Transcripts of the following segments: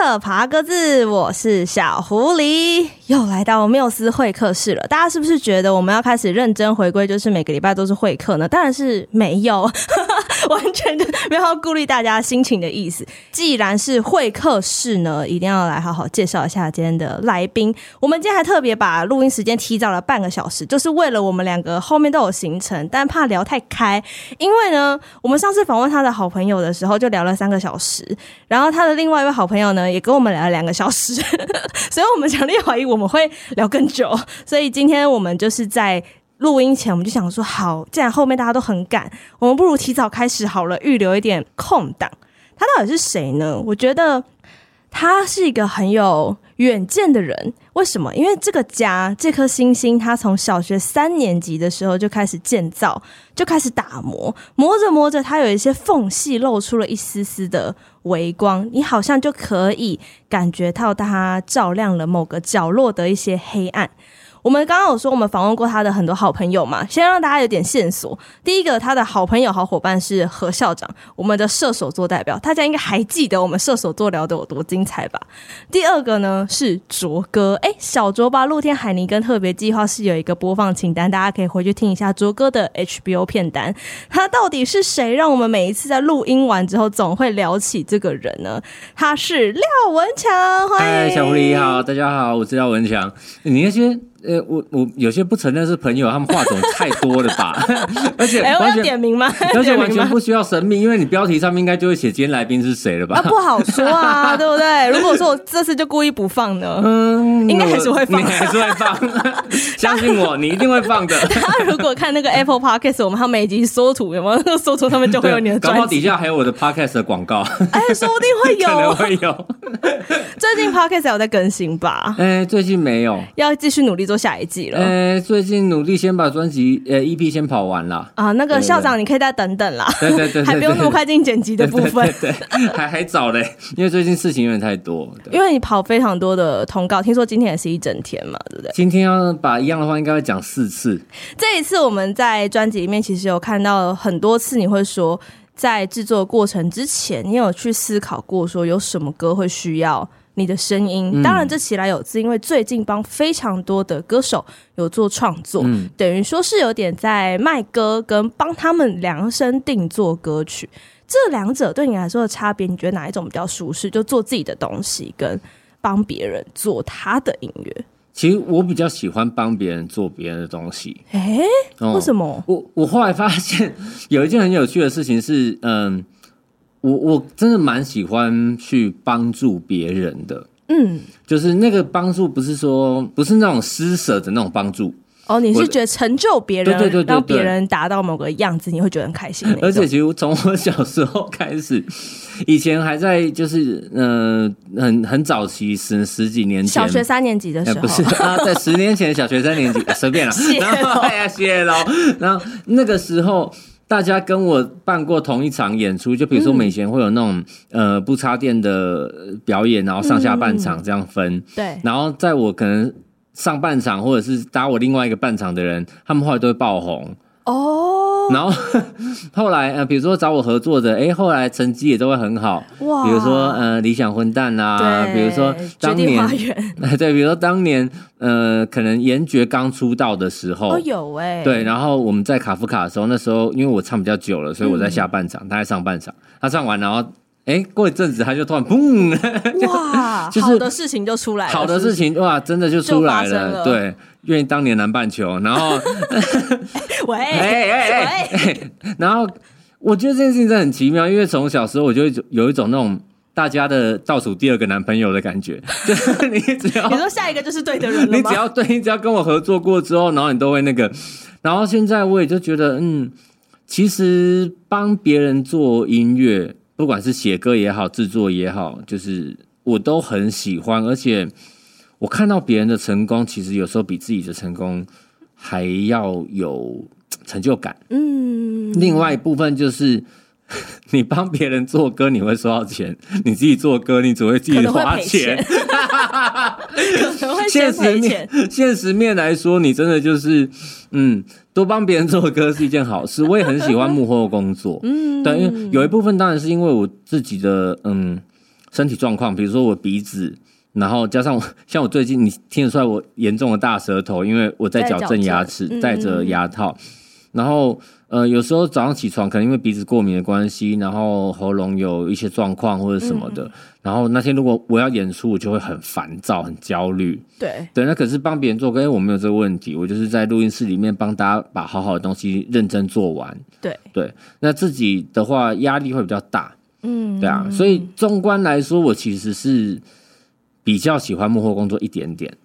缪斯客爬格子，我是小狐狸，又来到缪斯会客室了。大家是不是觉得我们要开始认真回归，就是每个礼拜都是会客呢？当然是没有，完全就 没有要顾虑大家心情的意思。既然是会客室呢，一定要来好好介绍一下今天的来宾。我们今天还特别把录音时间提早了半个小时，就是为了我们两个后面都有行程，但怕聊太开。因为呢，我们上次访问他的好朋友的时候，就聊了三个小时，然后他的另外一位。好朋友呢，也跟我们聊了两个小时，所以我们强烈怀疑我们会聊更久。所以今天我们就是在录音前，我们就想说，好，既然后面大家都很赶，我们不如提早开始好了，预留一点空档。他到底是谁呢？我觉得他是一个很有远见的人。为什么？因为这个家，这颗星星，他从小学三年级的时候就开始建造，就开始打磨，磨着磨着，它有一些缝隙露出了一丝丝的微光，你好像就可以感觉到它照亮了某个角落的一些黑暗。我们刚刚有说，我们访问过他的很多好朋友嘛，先让大家有点线索。第一个，他的好朋友、好伙伴是何校长，我们的射手座代表，大家应该还记得我们射手座聊得有多精彩吧？第二个呢是卓哥，哎，小卓吧，露天海尼根特别计划是有一个播放清单，大家可以回去听一下卓哥的 HBO 片单。他到底是谁？让我们每一次在录音完之后总会聊起这个人呢？他是廖文强，欢迎。嗨，小狐狸好，大家好，我是廖文强。你那些。呃，我我有些不承认是朋友，他们话总太多了吧？而且完全、欸、我要点名吗？而且完全不需要神秘，因为你标题上面应该就会写今天来宾是谁了吧？啊，不好说啊，对不对？如果说我这次就故意不放呢？嗯，应该还是会放，你还是会放，相信我，你一定会放的。他如果看那个 Apple Podcast，我们他每一集缩图有没有？那个缩图上面就会有你的专辑，搞不好底下还有我的 Podcast 的广告。哎、欸，说不定会有，可能会有。最近 Podcast 有在更新吧？哎、欸，最近没有，要继续努力。做下一季了。呃、欸，最近努力先把专辑呃 EP 先跑完了啊。那个校长，你可以再等等啦。对对对，还不用那么快进剪辑的部分。对，还还早嘞，因为最近事情有点太多。因为你跑非常多的通告，听说今天也是一整天嘛，对不对？今天要把一样的话，应该会讲四次。这一次我们在专辑里面其实有看到很多次，你会说在制作过程之前，你有去思考过说有什么歌会需要。你的声音，当然这起来有自，因为最近帮非常多的歌手有做创作，嗯、等于说是有点在卖歌跟帮他们量身定做歌曲。这两者对你来说的差别，你觉得哪一种比较舒适？就做自己的东西，跟帮别人做他的音乐。其实我比较喜欢帮别人做别人的东西。哎、欸，为什么？嗯、我我后来发现有一件很有趣的事情是，嗯。我我真的蛮喜欢去帮助别人的，嗯，就是那个帮助不是说不是那种施舍的那种帮助哦，你是觉得成就别人，对对对，让别人达到某个样子，你会觉得很开心。而且其实从我小时候开始，以前还在就是嗯、呃、很很早期十十几年前，小学三年级的时候，欸、不是啊，在十年前小学三年级 随便了，然后 哎呀谢喽，然后那个时候。大家跟我办过同一场演出，就比如说我们以前会有那种、嗯、呃不插电的表演，然后上下半场这样分。嗯、对。然后在我可能上半场或者是搭我另外一个半场的人，他们后来都会爆红。哦，然后后来呃，比如说找我合作的，哎，后来成绩也都会很好。哇，比如说呃，理想混蛋啊，比如说当年，对，比如说当年呃，可能严爵刚出道的时候，哦有哎，对，然后我们在卡夫卡的时候，那时候因为我唱比较久了，所以我在下半场，嗯、他在上半场，他唱完然后。哎，过一阵子他就突然砰！哇，就是好的事情就出来了，好的事情哇，真的就出来了。了对，愿意当年南半球，然后，喂，哎哎哎，然后我觉得这件事情真的很奇妙，因为从小时候我就有一种那种大家的倒数第二个男朋友的感觉，就是你只要你说下一个就是对的人了，你只要对，你只要跟我合作过之后，然后你都会那个，然后现在我也就觉得，嗯，其实帮别人做音乐。不管是写歌也好，制作也好，就是我都很喜欢，而且我看到别人的成功，其实有时候比自己的成功还要有成就感。嗯，另外一部分就是 你帮别人做歌，你会收到钱；你自己做歌，你只会自己花 钱。现实面，现实面来说，你真的就是嗯。多帮别人做歌是一件好事，我也很喜欢幕后工作。嗯，对，因为有一部分当然是因为我自己的嗯身体状况，比如说我鼻子，然后加上我 像我最近你听得出来我严重的大舌头，因为我在矫正牙齿，戴着牙套，嗯、然后。呃，有时候早上起床可能因为鼻子过敏的关系，然后喉咙有一些状况或者什么的，嗯、然后那天如果我要演出，我就会很烦躁、很焦虑。对对，那可是帮别人做歌，因为我没有这个问题，我就是在录音室里面帮大家把好好的东西认真做完。对对，那自己的话压力会比较大。嗯，对啊，所以纵观来说，我其实是比较喜欢幕后工作一点点。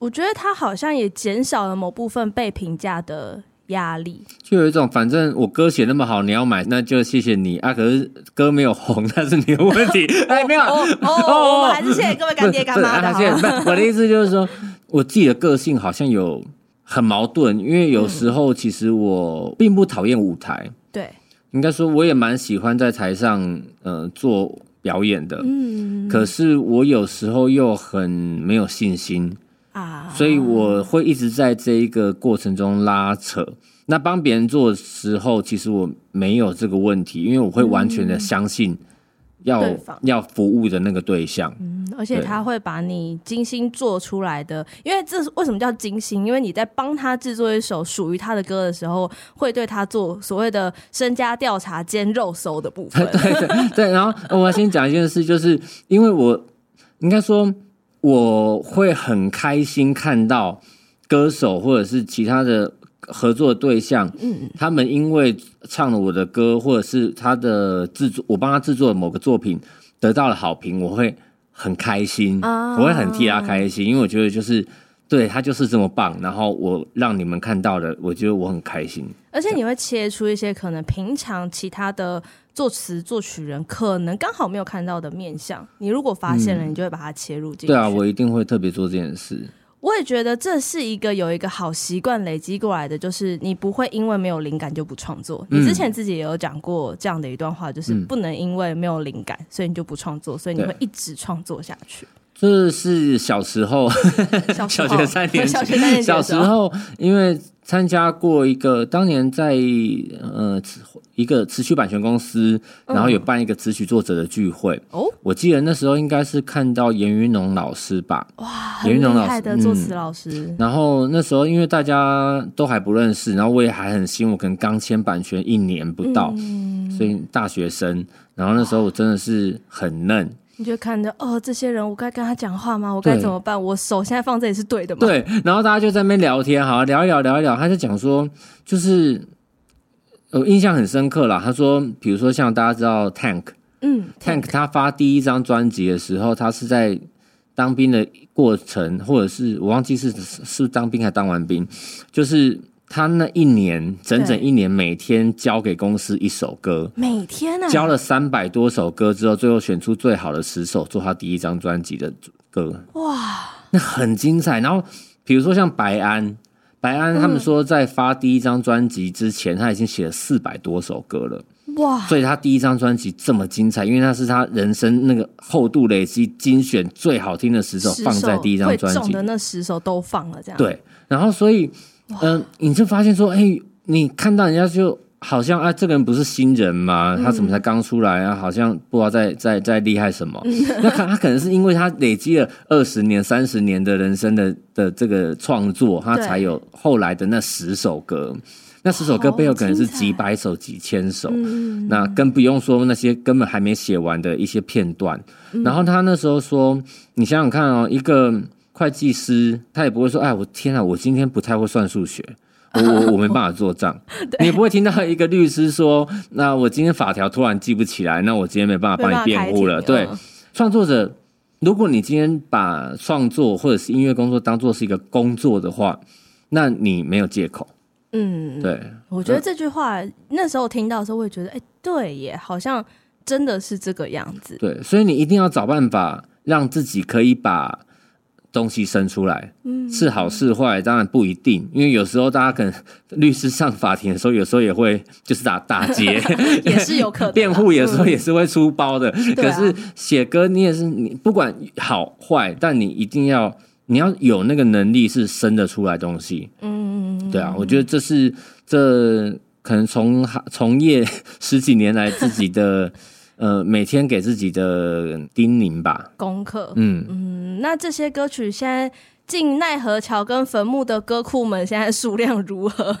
我觉得他好像也减少了某部分被评价的。压力就有一种，反正我歌写那么好，你要买那就谢谢你啊。可是歌没有红，那是你的问题。哎，没有哦，哦，我 还是谢谢各位干爹干妈的。谢谢。我的意思就是说，我自己的个性好像有很矛盾，因为有时候其实我并不讨厌舞台，对，应该说我也蛮喜欢在台上呃做表演的。嗯，可是我有时候又很没有信心。啊，所以我会一直在这一个过程中拉扯。那帮别人做的时候，其实我没有这个问题，因为我会完全的相信要要服务的那个对象。嗯，而且他会把你精心做出来的，因为这是为什么叫精心？因为你在帮他制作一首属于他的歌的时候，会对他做所谓的身家调查兼肉搜的部分。对对对。然后我要先讲一件事，就是因为我应该说。我会很开心看到歌手或者是其他的合作的对象，嗯，他们因为唱了我的歌，或者是他的制作，我帮他制作的某个作品得到了好评，我会很开心，啊，我会很替他开心，因为我觉得就是对他就是这么棒，然后我让你们看到了，我觉得我很开心。而且你会切出一些可能平常其他的。作词作曲人可能刚好没有看到的面相，你如果发现了，你就会把它切入进去。对啊，我一定会特别做这件事。我也觉得这是一个有一个好习惯累积过来的，就是你不会因为没有灵感就不创作。你之前自己也有讲过这样的一段话，就是不能因为没有灵感，所以你就不创作，所以你会一直创作下去。这是小时候，小学三年级，小学三年级，小时候因为。参加过一个当年在呃一个词曲版权公司，然后有办一个词曲作者的聚会。哦，我记得那时候应该是看到严云农老师吧？哇，严云农老师的作词老师、嗯。然后那时候因为大家都还不认识，然后我也还很新，我可能刚签版权一年不到，嗯、所以大学生。然后那时候我真的是很嫩。你就看着哦，这些人我该跟他讲话吗？我该怎么办？我手现在放这里是对的吗？对，然后大家就在那边聊天，好聊一聊，聊一聊。他就讲说，就是我印象很深刻啦。他说，比如说像大家知道 Tank，嗯，Tank 他发第一张专辑的时候，他是在当兵的过程，或者是我忘记是是当兵还当完兵，就是。他那一年整整一年，每天交给公司一首歌，每天啊，交了三百多首歌之后，最后选出最好的十首做他第一张专辑的歌。哇，那很精彩。然后比如说像白安，白安他们说在发第一张专辑之前，他已经写了四百多首歌了。哇，所以他第一张专辑这么精彩，因为那是他人生那个厚度累积精选最好听的十首放在第一张专辑，的那十首都放了这样。对，然后所以。嗯、呃，你就发现说，哎、欸，你看到人家就好像啊，这个人不是新人嘛，他怎么才刚出来啊？好像不知道在在在厉害什么。那他他可能是因为他累积了二十年、三十年的人生的的这个创作，他才有后来的那十首歌。那十首歌背后可能是几百首、几千首。那更不用说那些根本还没写完的一些片段。然后他那时候说，你想想看哦，一个。会计师他也不会说，哎，我天啊，我今天不太会算数学，我我我没办法做账。你不会听到一个律师说，那我今天法条突然记不起来，那我今天没办法帮你辩护了。对，创作者，如果你今天把创作或者是音乐工作当做是一个工作的话，那你没有借口。嗯，对，我觉得这句话那时候听到的时候，我也觉得，哎，对耶，好像真的是这个样子。对，所以你一定要找办法让自己可以把。东西生出来，嗯，是好是坏，当然不一定，因为有时候大家可能律师上法庭的时候，有时候也会就是打打劫，也是有可能 辩护，有时候也是会出包的。嗯、可是写歌，你也是你不管好坏，但你一定要你要有那个能力是生得出来东西。嗯，对啊，我觉得这是这可能从从业十几年来自己的。呃每天给自己的叮咛吧，功课。嗯嗯，那这些歌曲现在进奈何桥跟坟墓的歌库们，现在数量如何？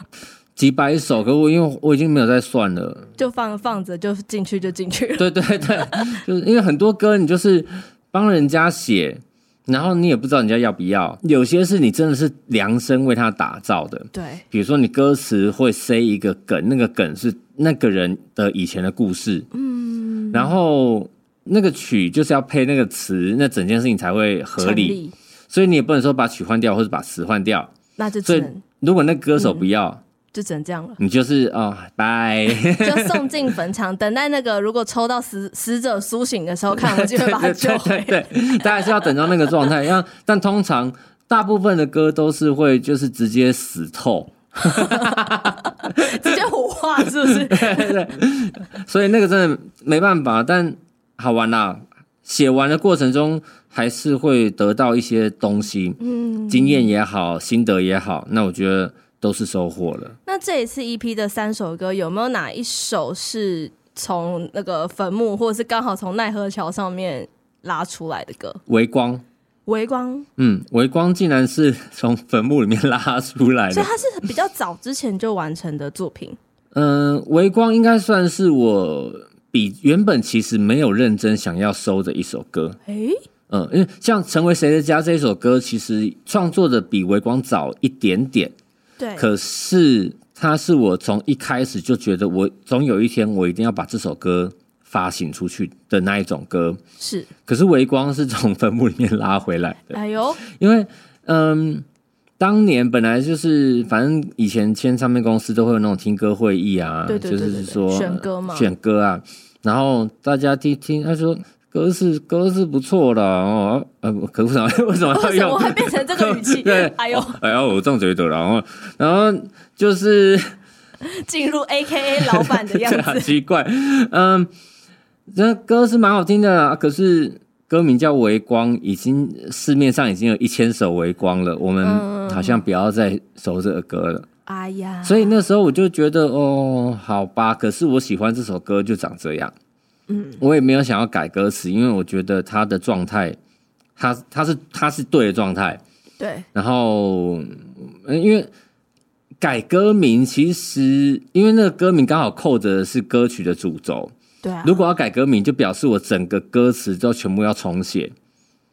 几百首，可我因为我已经没有在算了，就放放着，就进去就进去 了。对对对，就是因为很多歌你就是帮人家写，然后你也不知道人家要不要。有些是你真的是量身为他打造的，对。比如说你歌词会塞一个梗，那个梗是那个人的以前的故事，嗯，然后那个曲就是要配那个词，那整件事情才会合理。所以你也不能说把曲换掉，或者把词换掉，那就只能。如果那歌手不要。嗯就只能这样了。你就是哦，拜，就送进坟场，等待那个如果抽到死死者苏醒的时候，看我就会把他救回。对，大家是要等到那个状态。要，但通常大部分的歌都是会就是直接死透，直接火化，是不是？对对。所以那个真的没办法，但好玩啦。写完的过程中，还是会得到一些东西，嗯，经验也好，心得也好。那我觉得。都是收获了。那这一次 EP 的三首歌，有没有哪一首是从那个坟墓，或者是刚好从奈何桥上面拉出来的歌？微光，微光，嗯，微光竟然是从坟墓里面拉出来的，所以它是比较早之前就完成的作品。嗯、呃，微光应该算是我比原本其实没有认真想要收的一首歌。哎、欸，嗯，因为像《成为谁的家》这一首歌，其实创作的比微光早一点点。对，可是它是我从一开始就觉得，我总有一天我一定要把这首歌发行出去的那一种歌。是，可是微光是从坟墓里面拉回来的。哎呦，因为嗯，当年本来就是，反正以前签唱片公司都会有那种听歌会议啊，对对对对对，就是说选歌嘛，选歌啊，然后大家听听，他说。歌是歌是不错的哦，呃，可是为什么为什么要用？我还变成这个语气？对，哎呦，哎呦，我这样觉得，然后，然后就是进入 AKA 老板的样子，奇怪，嗯，这歌是蛮好听的，啊可是歌名叫《微光》，已经市面上已经有一千首《微光》了，我们好像不要再收这个歌了。哎呀，所以那时候我就觉得，哦，好吧，可是我喜欢这首歌，就长这样。嗯，我也没有想要改歌词，因为我觉得他的状态，他他是他是对的状态。对。然后，因为改歌名，其实因为那个歌名刚好扣着是歌曲的主轴。对啊。如果要改歌名，就表示我整个歌词都全部要重写。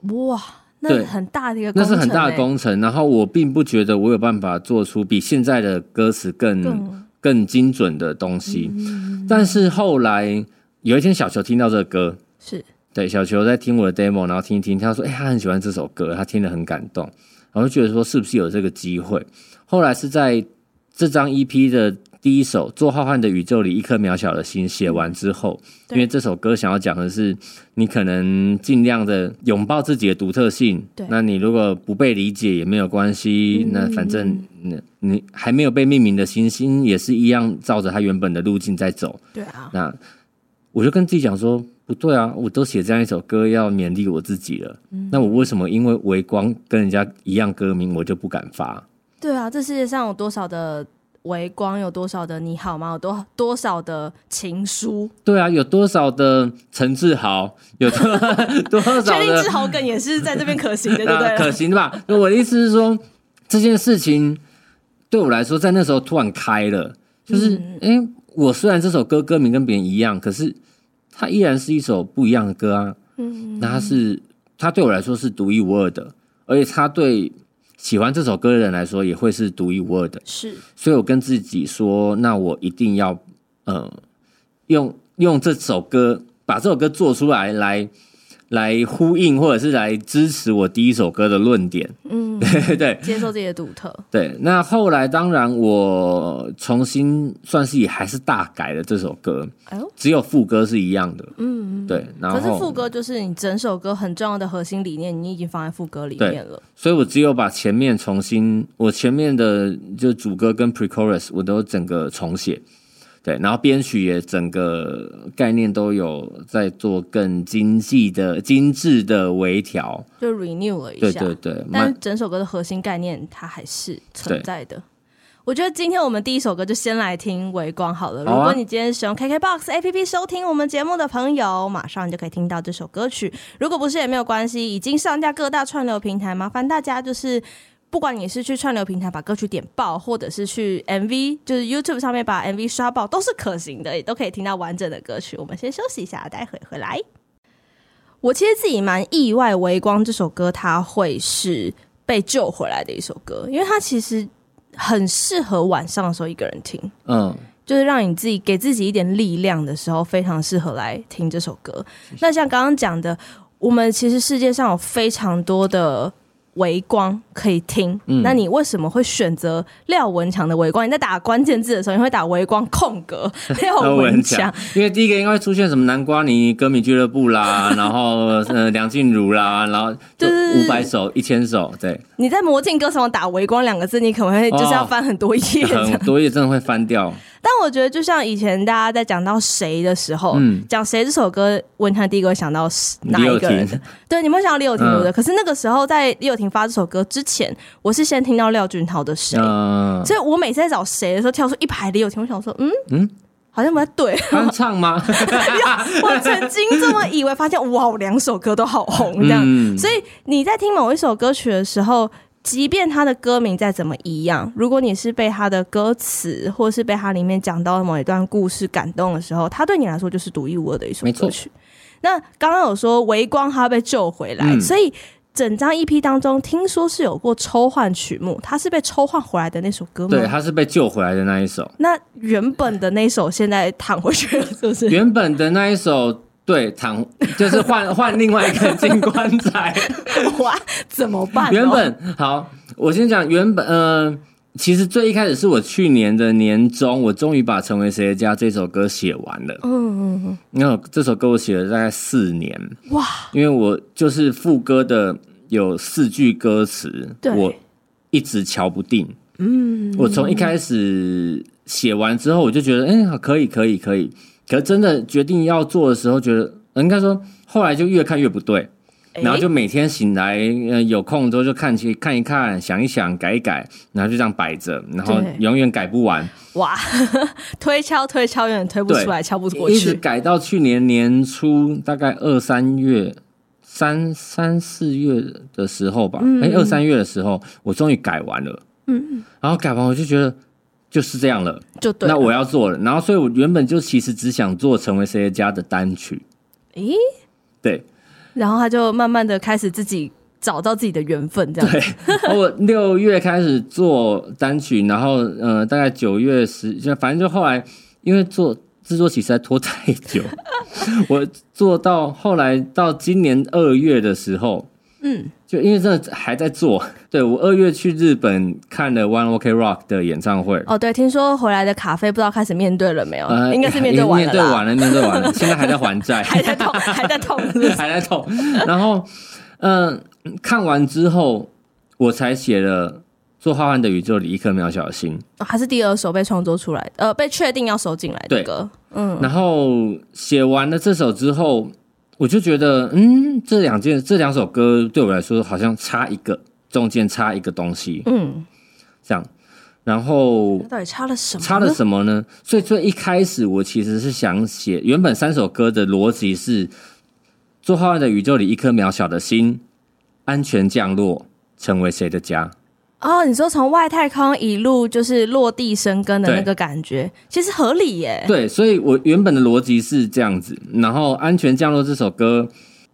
哇，那很大的一个工程，那是很大的工程。然后我并不觉得我有办法做出比现在的歌词更更，更精准的东西。嗯。但是后来。有一天，小球听到这个歌，是对小球在听我的 demo，然后听一听，他说：“哎、欸，他很喜欢这首歌，他听得很感动。”然后就觉得说，是不是有这个机会？后来是在这张 EP 的第一首《做浩瀚的宇宙里一颗渺小的心》写完之后，因为这首歌想要讲的是，你可能尽量的拥抱自己的独特性。对，那你如果不被理解也没有关系，那反正你你还没有被命名的星星也是一样，照着它原本的路径在走。对啊，那。我就跟自己讲说，不对啊，我都写这样一首歌要勉励我自己了，嗯，那我为什么因为微光跟人家一样歌名，我就不敢发？对啊，这世界上有多少的微光，有多少的你好吗？有多多少的情书？对啊，有多少的陈志豪？有多 多少的？确定志豪梗也是在这边可行的，对不对？啊，可行的吧？我的意思是说，这件事情对我来说，在那时候突然开了，就是哎。嗯欸我虽然这首歌歌名跟别人一样，可是它依然是一首不一样的歌啊。嗯，那它是它对我来说是独一无二的，而且它对喜欢这首歌的人来说也会是独一无二的。是，所以我跟自己说，那我一定要呃用用这首歌把这首歌做出来来。来呼应或者是来支持我第一首歌的论点，嗯，对对，接受自己的独特。对，那后来当然我重新算是也还是大改了这首歌，哎呦，只有副歌是一样的，嗯，对。然后可是副歌就是你整首歌很重要的核心理念，你已经放在副歌里面了。所以我只有把前面重新，我前面的就主歌跟 pre-chorus 我都整个重写。对，然后编曲也整个概念都有在做更精细的、精致的微调，就 renew 了一下。对对对，但整首歌的核心概念它还是存在的。我觉得今天我们第一首歌就先来听《微光》好了。如果你今天使用 KKBOX APP 收听我们节目的朋友，马上就可以听到这首歌曲。如果不是也没有关系，已经上架各大串流平台，麻烦大家就是，不管你是去串流平台把歌曲点爆，或者是去 MV，就是 YouTube 上面把 MV 刷爆，都是可行的，也都可以听到完整的歌曲。我们先休息一下，待会回来。我其实自己蛮意外，《微光》这首歌它会是被救回来的一首歌，因为它其实。很适合晚上的时候一个人听，嗯，就是让你自己给自己一点力量的时候，非常适合来听这首歌。那像刚刚讲的，我们其实世界上有非常多的。微光可以听，嗯、那你为什么会选择廖文强的微光？你在打关键字的时候，你会打微光空格 廖文强，因为第一个应该会出现什么南瓜泥歌迷俱乐部啦，然后呃梁静茹啦，然后就五百首、一千首，对。你在魔镜歌手打微光两个字，你可能会就是要翻很多页，哦，很多页真的会翻掉。但我觉得，就像以前大家在讲到谁的时候，嗯，讲谁这首歌，文强第一个会想到是哪一个人？对，你们会想到李友廷对不对？可是那个时候，在李友廷发这首歌之前，我是先听到廖俊涛的谁，嗯、所以我每次在找谁的时候，跳出一排李友廷，我想说，嗯嗯，好像不太对，翻唱吗？我曾经这么以为，发现哇，两首歌都好红这样。嗯、所以你在听某一首歌曲的时候。即便他的歌名再怎么一样，如果你是被他的歌词，或是被他里面讲到的某一段故事感动的时候，他对你来说就是独一无二的一首歌曲。那刚刚有说微光他被救回来，嗯、所以整张 EP 当中听说是有过抽换曲目，他是被抽换回来的那首歌吗？对，他是被救回来的那一首。那原本的那首现在躺回去了，是不是？原本的那一首。对，躺就是换 换另外一个金棺材，哇，怎么办？原本好，我先讲原本，呃，其实最一开始是我去年的年中，我终于把《成为谁的家》这首歌写完了。嗯嗯嗯，那这首歌我写了大概四年，哇，因为我就是副歌的有四句歌词，我一直瞧不定。嗯，我从一开始写完之后，我就觉得，哎，可以，可以，可以。可是真的决定要做的时候，觉得应该说，后来就越看越不对，然后就每天醒来，呃，有空之后就看去看一看，想一想，改一改，然后就这样摆着，然后永远改不完。哇，推敲推敲，永远推不出来，敲不过去，一直改到去年年初，大概二三月、三三四月的时候吧，哎，二三月的时候，我终于改完了。嗯，然后改完我就觉得。就是这样了，就对了。那我要做了，然后所以我原本就其实只想做成为谁的家的单曲，诶，对，然后他就慢慢的开始自己找到自己的缘分，这样。对，我六月开始做单曲，然后呃，大概九月十，就反正就后来因为做制作期实在拖太久，我做到后来到今年二月的时候。嗯，就因为真的还在做，对，我二月去日本看了 One Ok Rock 的演唱会。哦，对，听说回来的卡费不知道开始面对了没有？呃、应该是面对完了，面对完了，面对完了，现在还在还债，还在痛，还在痛，是是？还在痛。然后，嗯、呃，看完之后，我才写了《做浩瀚的宇宙里一颗渺小的心》，哦，还是第二首被创作出来的，呃，被确定要收进来的歌。嗯，然后写完了这首之后。我就觉得，嗯，这两件这两首歌对我来说好像差一个，中间插一个东西，嗯，这样，然后到底差了什么？差了什么呢？所以最一开始我其实是想写，原本三首歌的逻辑是：做浩瀚的宇宙里一颗渺小的心，安全降落，成为谁的家？哦，你说从外太空一路就是落地生根的那个感觉，其实合理耶。对，所以我原本的逻辑是这样子，然后《安全降落》这首歌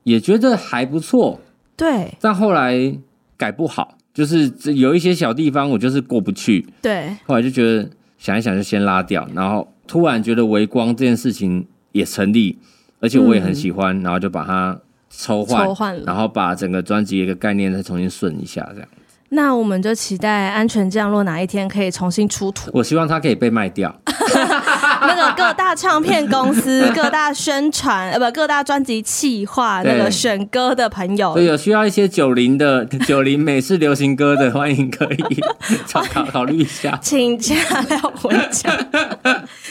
也觉得还不错，对。但后来改不好，就是有一些小地方我就是过不去，对。后来就觉得想一想就先拉掉，然后突然觉得微光这件事情也成立，而且我也很喜欢，嗯、然后就把它抽换，抽换了，然后把整个专辑一个概念再重新顺一下，这样。那我们就期待安全降落哪一天可以重新出土。我希望它可以被卖掉。那个各大唱片公司、各大宣传呃不各大专辑企划那个选歌的朋友，对，有需要一些九零的 九零美式流行歌的，欢迎可以考考考虑一下，请假要回家。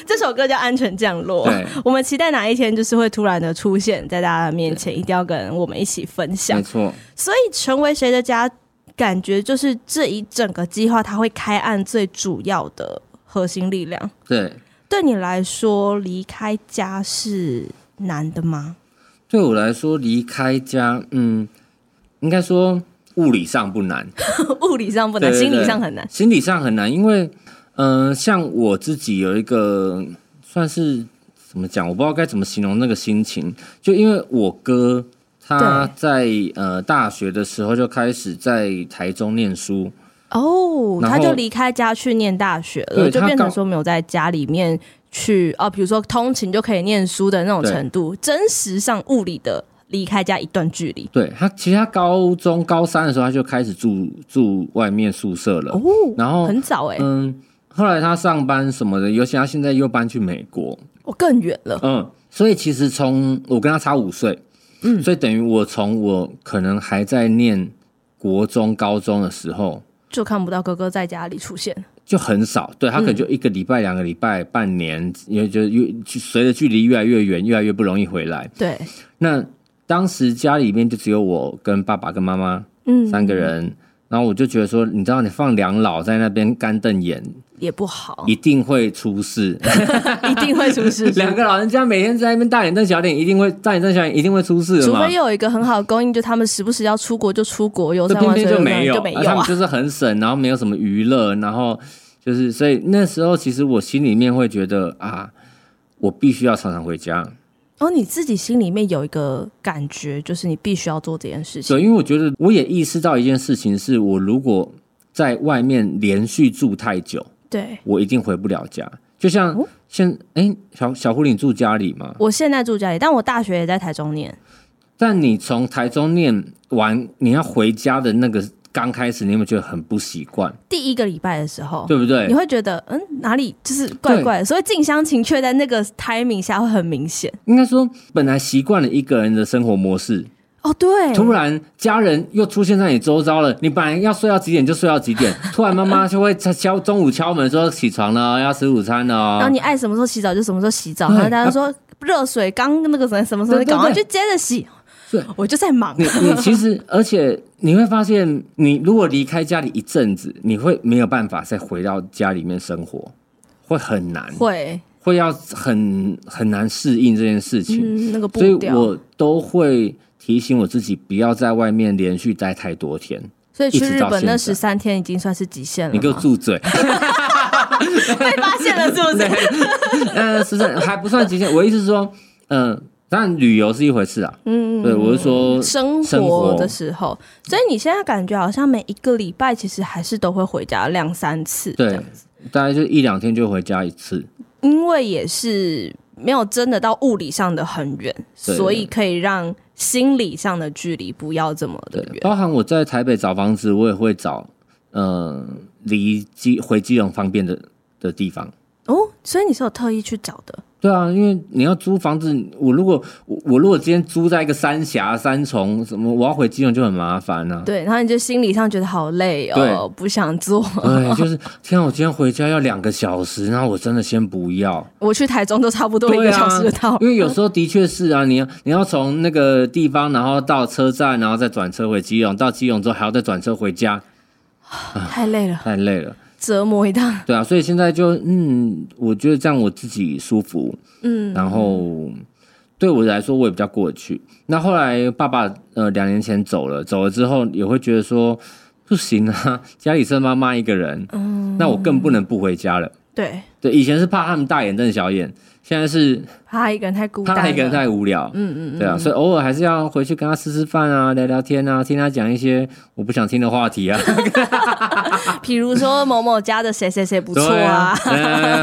这首歌叫《安全降落》，对我们期待哪一天就是会突然的出现在大家的面前，一定要跟我们一起分享。没错，所以成为谁的家？感觉就是这一整个计划，它会开案最主要的核心力量。对，对你来说，离开家是难的吗？对我来说，离开家，嗯，应该说物理上不难，物理上不难，对对对，心理上很难。心理上很难，因为，嗯、呃，像我自己有一个算是怎么讲，我不知道该怎么形容那个心情，就因为我哥。他在呃大学的时候就开始在台中念书哦，他就离开家去念大学了，就变成说没有在家里面去哦，比如说通勤就可以念书的那种程度，真实上物理的离开家一段距离。对他，其实他高中高三的时候他就开始住住外面宿舍了。哦，然后很早哎，嗯，后来他上班什么的，尤其他现在又搬去美国，哦，更远了，嗯，所以其实从我跟他差五岁。嗯，所以等于我从我可能还在念国中、高中的时候，就看不到哥哥在家里出现，就很少。对，他可能就一个礼拜、两个礼拜、半年，因为就越随着距离越来越远，越来越不容易回来。对，那当时家里面就只有我跟爸爸跟妈妈，嗯，三个人。然后我就觉得说，你知道，你放两老在那边干瞪眼也不好，一定会出事，一定会出事。两个老人家每天在那边大眼瞪小眼，一定会大眼瞪小眼，一定会出事。除非有一个很好的供应，就他们时不时要出国就出国，有三万就没有，就没有、啊。他们就是很省，然后没有什么娱乐，然后就是所以那时候其实我心里面会觉得啊，我必须要常常回家。哦，你自己心里面有一个感觉，就是你必须要做这件事情。对，因为我觉得我也意识到一件事情，是我如果在外面连续住太久，对，我一定回不了家。就像现哎、小小狐狸你住家里吗？我现在住家里，但我大学也在台中念。但你从台中念完，你要回家的那个。刚开始你有没有觉得很不习惯？第一个礼拜的时候，对不对？你会觉得嗯，哪里就是怪怪的，所以近乡情怯在那个 timing 下会很明显。应该说，本来习惯了一个人的生活模式，哦，对，突然家人又出现在你周遭了，你本来要睡到几点就睡到几点，突然妈妈就会敲中午敲门说起床了，要吃午餐了，然后你爱什么时候洗澡就什么时候洗澡，然后大家说热水刚那个什么什么时候，你赶快去接着洗。对，我就在忙。你你其实，而且你会发现，你如果离开家里一阵子，你会没有办法再回到家里面生活，会很难，会会要很很难适应这件事情。嗯，那个所以我都会提醒我自己，不要在外面连续待太多天。所以去日本那十三天已经算是极限了。你给我住嘴！被发现了是不是？呃，十三还不算极限。我意思是说，嗯、呃。当然，旅游是一回事啊。嗯，对，我是说生活的时候，所以你现在感觉好像每一个礼拜其实还是都会回家两三次，对，大概就一两天就回家一次。因为也是没有真的到物理上的很远，所以可以让心理上的距离不要这么的远。包含我在台北找房子，我也会找嗯离基回基隆方便的的地方。哦，所以你是有特意去找的。对啊，因为你要租房子，我如果我我如果今天租在一个三峡三重什么，我要回基隆就很麻烦呢、啊。对，然后你就心理上觉得好累哦，不想做。对，就是天啊，我今天回家要两个小时，然后我真的先不要。我去台中都差不多一个小时到、啊，因为有时候的确是啊，你要你要从那个地方，然后到车站，然后再转车回基隆，到基隆之后还要再转车回家，太累了，太累了。折磨一趟，对啊，所以现在就嗯，我觉得这样我自己舒服，嗯，然后对我来说我也比较过得去。那后来爸爸呃两年前走了，走了之后也会觉得说不行啊，家里剩妈妈一个人，嗯，那我更不能不回家了。对对，以前是怕他们大眼瞪小眼。现在是他一个人太孤单，他一个人太无聊。嗯嗯嗯，对啊，所以偶尔还是要回去跟他吃吃饭啊，聊聊天啊，听他讲一些我不想听的话题啊。比如说某某家的谁谁谁不错啊，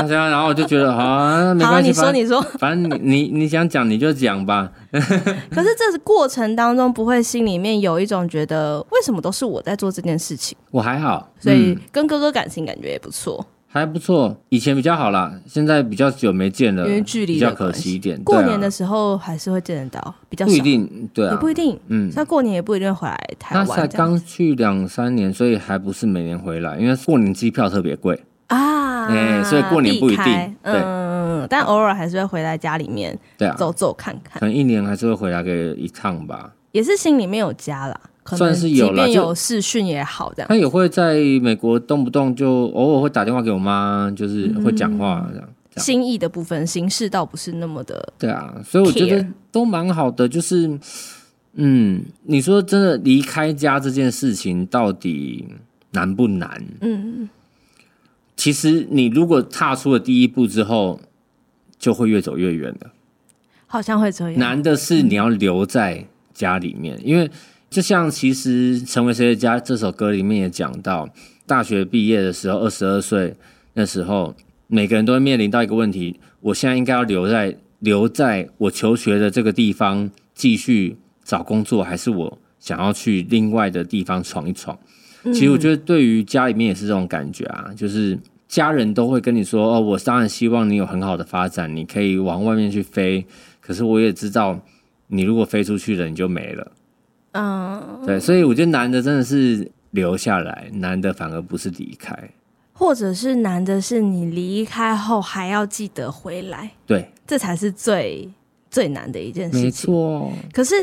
然后我就觉得 好啊，没关系，你说你说，反正你你你想讲你就讲吧。可是这是过程当中不会心里面有一种觉得为什么都是我在做这件事情？我还好，所以跟哥哥感情感觉也不错。还不错，以前比较好啦，现在比较久没见了，因为距离比较可惜一点。过年的时候还是会见得到，比较。不一定，对啊，也不一定。嗯，他过年也不一定会回来台湾。他才刚去两三年，所以还不是每年回来，因为过年机票特别贵啊。哎、欸，所以过年不一定。对，嗯，但偶尔还是会回来家里面，对啊，走走看看。可能一年还是会回来个一趟吧。也是心里面有家啦。算是有了，有视讯也好，这样。他也会在美国动不动就偶尔会打电话给我妈，就是会讲话这样。嗯、心意的部分，形式倒不是那么的。对啊，所以我觉得都蛮好的。就是，嗯，你说真的离开家这件事情到底难不难？嗯，其实你如果踏出了第一步之后，就会越走越远的。好像会这样。难的是你要留在家里面，嗯、因为。就像其实成为谁的家这首歌里面也讲到，大学毕业的时候，二十二岁那时候，每个人都会面临到一个问题：我现在应该要留在留在我求学的这个地方继续找工作，还是我想要去另外的地方闯一闯？其实我觉得对于家里面也是这种感觉啊，就是家人都会跟你说：“哦，我当然希望你有很好的发展，你可以往外面去飞。”可是我也知道，你如果飞出去了，你就没了。嗯，对，所以我觉得男的真的是留下来，男的反而不是离开，或者是男的是你离开后还要记得回来，对，这才是最最难的一件事情。没错，可是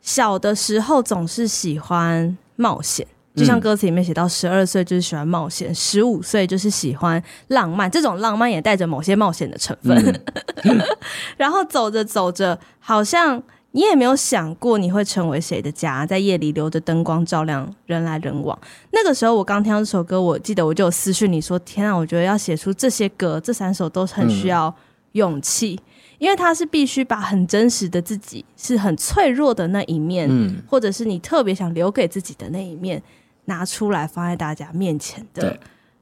小的时候总是喜欢冒险，就像歌词里面写到，十二岁就是喜欢冒险，十五岁就是喜欢浪漫，这种浪漫也带着某些冒险的成分。嗯、然后走着走着，好像。你也没有想过你会成为谁的家，在夜里留着灯光照亮人来人往。那个时候我刚听到这首歌，我记得我就有私讯你说：“天啊，我觉得要写出这些歌，这三首都很需要勇气，嗯、因为它是必须把很真实的自己，是很脆弱的那一面，嗯、或者是你特别想留给自己的那一面，拿出来放在大家面前的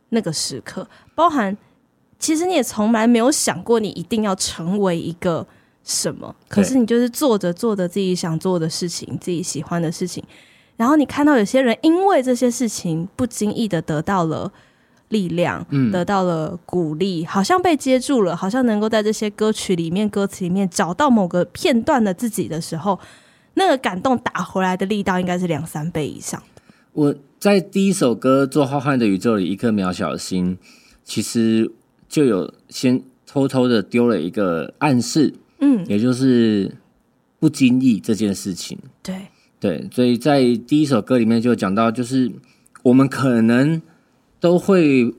那个时刻，包含其实你也从来没有想过你一定要成为一个。”什么？可是你就是做着做着自己想做的事情，自己喜欢的事情，然后你看到有些人因为这些事情不经意的得到了力量，嗯，得到了鼓励，好像被接住了，好像能够在这些歌曲里面、歌词里面找到某个片段的自己的时候，那个感动打回来的力道应该是两三倍以上。我在第一首歌《做浩瀚的宇宙里一颗渺小的心》，其实就有先偷偷的丢了一个暗示。嗯，也就是不经意这件事情，对对，所以在第一首歌里面就讲到，就是我们可能都会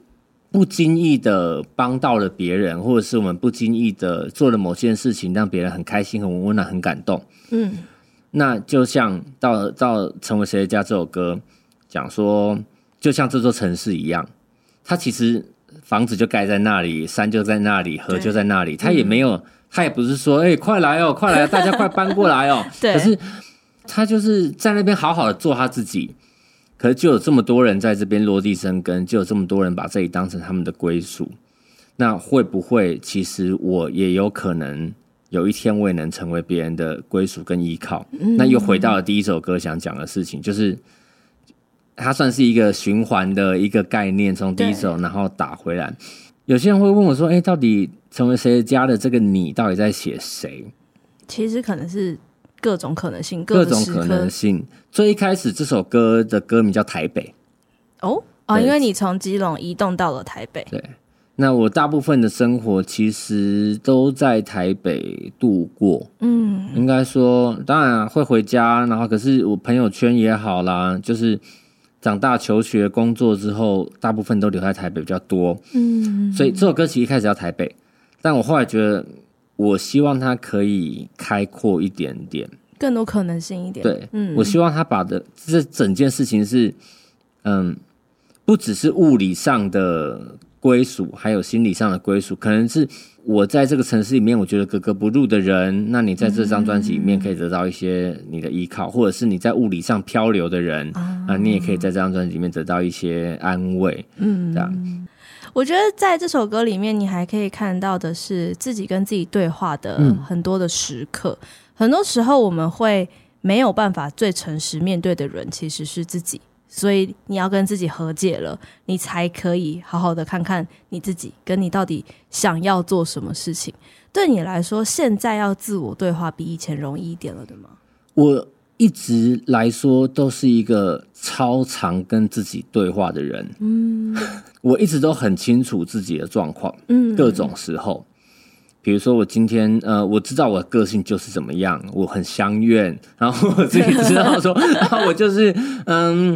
不经意的帮到了别人，或者是我们不经意的做了某件事情，让别人很开心、很温暖、很感动。嗯，那就像到到成为谁的家这首歌讲说，就像这座城市一样，它其实房子就盖在那里，山就在那里，河就在那里，它也没有。他也不是说，哎、欸，快来哦，快来，大家快搬过来哦。对。可是他就是在那边好好的做他自己，可是就有这么多人在这边落地生根，就有这么多人把这里当成他们的归属。那会不会，其实我也有可能有一天我也能成为别人的归属跟依靠？嗯、那又回到了第一首歌想讲的事情，就是它算是一个循环的一个概念，从第一首然后打回来。有些人会问我说：“哎、欸，到底成为谁的家的这个你，到底在写谁？”其实可能是各种可能性，各种可能性。最一开始这首歌的歌名叫《台北》哦啊，因为你从基隆移动到了台北。对，那我大部分的生活其实都在台北度过。嗯，应该说，当然会回家，然后可是我朋友圈也好啦，就是。长大求学工作之后，大部分都留在台北比较多。嗯，所以这首歌其实一开始叫台北，但我后来觉得，我希望他可以开阔一点点，更多可能性一点。对，嗯，我希望他把的这整件事情是，嗯，不只是物理上的归属，还有心理上的归属，可能是。我在这个城市里面，我觉得格格不入的人，那你在这张专辑里面可以得到一些你的依靠，嗯、或者是你在物理上漂流的人啊、嗯，你也可以在这张专辑里面得到一些安慰。嗯，这样。我觉得在这首歌里面，你还可以看到的是自己跟自己对话的很多的时刻。嗯、很多时候，我们会没有办法最诚实面对的人，其实是自己。所以你要跟自己和解了，你才可以好好的看看你自己，跟你到底想要做什么事情。对你来说，现在要自我对话比以前容易一点了，对吗？我一直来说都是一个超常跟自己对话的人。嗯，我一直都很清楚自己的状况，嗯，各种时候。比如说我今天呃，我知道我的个性就是怎么样，我很相愿，然后我自己知道说，然后我就是嗯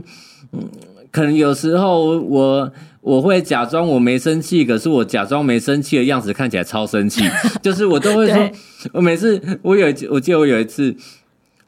嗯，可能有时候我我会假装我没生气，可是我假装没生气的样子看起来超生气，就是我都会说，我每次我有我记得我有一次。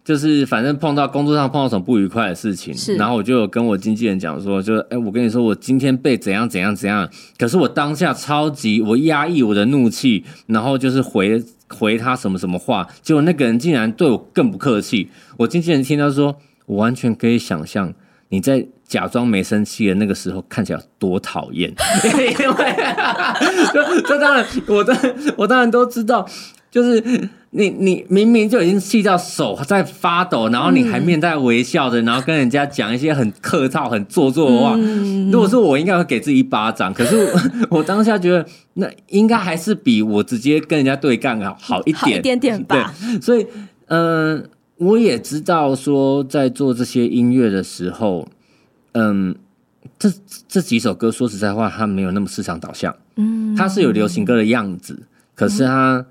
就是反正碰到工作上碰到什么不愉快的事情，然后我就有跟我经纪人讲说，就哎、欸，我跟你说，我今天被怎样怎样怎样，可是我当下超级我压抑我的怒气，然后就是回回他什么什么话，结果那个人竟然对我更不客气。我经纪人听到说，我完全可以想象你在假装没生气的那个时候看起来多讨厌，因为 这这当然，我当我当然都知道。就是你，你明明就已经气到手在发抖，然后你还面带微笑的，然后跟人家讲一些很客套、很做作的话。如果是我，应该会给自己一巴掌。可是我，我当下觉得，那应该还是比我直接跟人家对干好好一点，好一点点吧。对，所以，嗯、呃，我也知道说，在做这些音乐的时候，嗯，这这几首歌，说实在话，它没有那么市场导向。嗯，它是有流行歌的样子，可是它。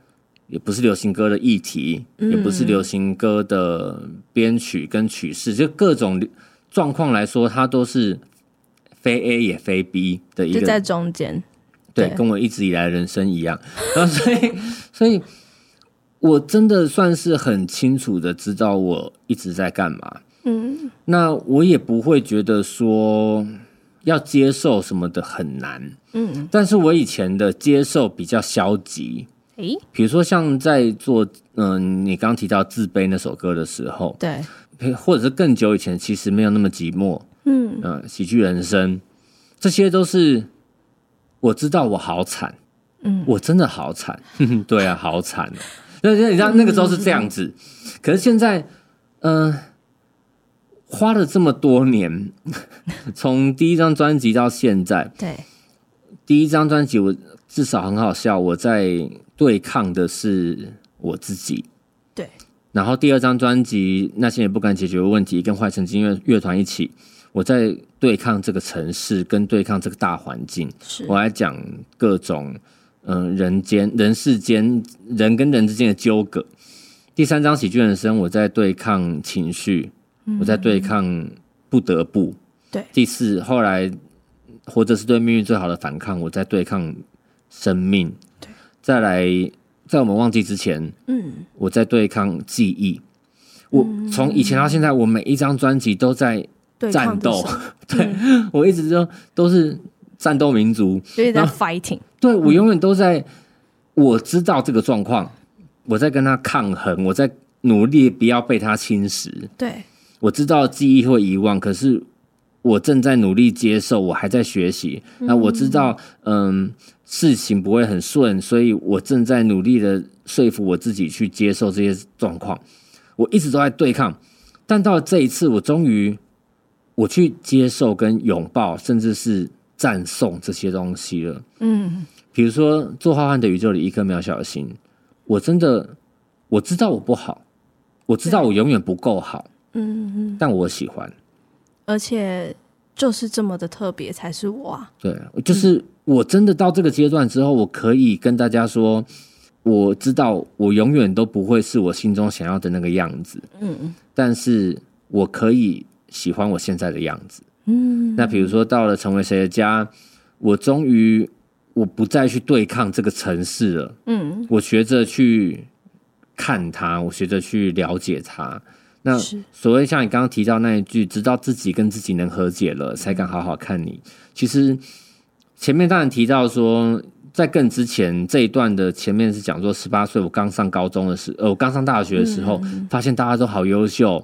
也不是流行歌的议题，嗯、也不是流行歌的编曲跟曲式，就各种状况来说，它都是非 A 也非 B 的一个，就在中间。对，跟我一直以来的人生一样。然 后所以，所以我真的算是很清楚的知道我一直在干嘛。嗯，那我也不会觉得说要接受什么的很难。嗯，但是我以前的接受比较消极。诶，比如说像在做嗯、呃，你刚刚提到自卑那首歌的时候，对，或者是更久以前，其实没有那么寂寞，嗯。嗯、呃，喜剧人生，这些都是我知道我好惨，嗯，我真的好惨，对啊，好惨哦。那你知道那个时候是这样子，嗯、可是现在，嗯、呃，花了这么多年，从第一张专辑到现在，对，第一张专辑我至少很好笑，我在。对抗的是我自己，对。然后第二张专辑《那些也不敢解决的问题》，跟坏神经乐乐团一起，我在对抗这个城市，跟对抗这个大环境。是我来讲各种嗯、呃、人间人世间人跟人之间的纠葛。第三张《喜剧人生》，我在对抗情绪，我在对抗不得不。对。第四，后来或者是对命运最好的反抗，我在对抗生命。再来，在我们忘记之前，嗯，我在对抗记忆。我从以前到现在，我每一张专辑都在战斗。对，我一直都都是战斗民族，所以在 fighting。对，我永远都在，我知道这个状况，我在跟他抗衡，我在努力不要被他侵蚀。对，我知道记忆会遗忘，可是我正在努力接受，我还在学习。那我知道，嗯。事情不会很顺，所以我正在努力的说服我自己去接受这些状况。我一直都在对抗，但到了这一次，我终于我去接受跟拥抱，甚至是赞颂这些东西了。嗯，比如说做浩瀚的宇宙里一颗渺小的心，我真的我知道我不好，我知道我永远不够好。嗯嗯，但我喜欢，而且就是这么的特别才是我啊。对，就是。我真的到这个阶段之后，我可以跟大家说，我知道我永远都不会是我心中想要的那个样子。嗯，但是我可以喜欢我现在的样子。嗯，那比如说到了成为谁的家，我终于我不再去对抗这个城市了。嗯，我学着去看它，我学着去了解它。那所谓像你刚刚提到那一句，直到自己跟自己能和解了，才敢好好看你。其实。前面当然提到说，在更之前这一段的前面是讲说，十八岁我刚上高中的时候，呃，我刚上大学的时候，发现大家都好优秀，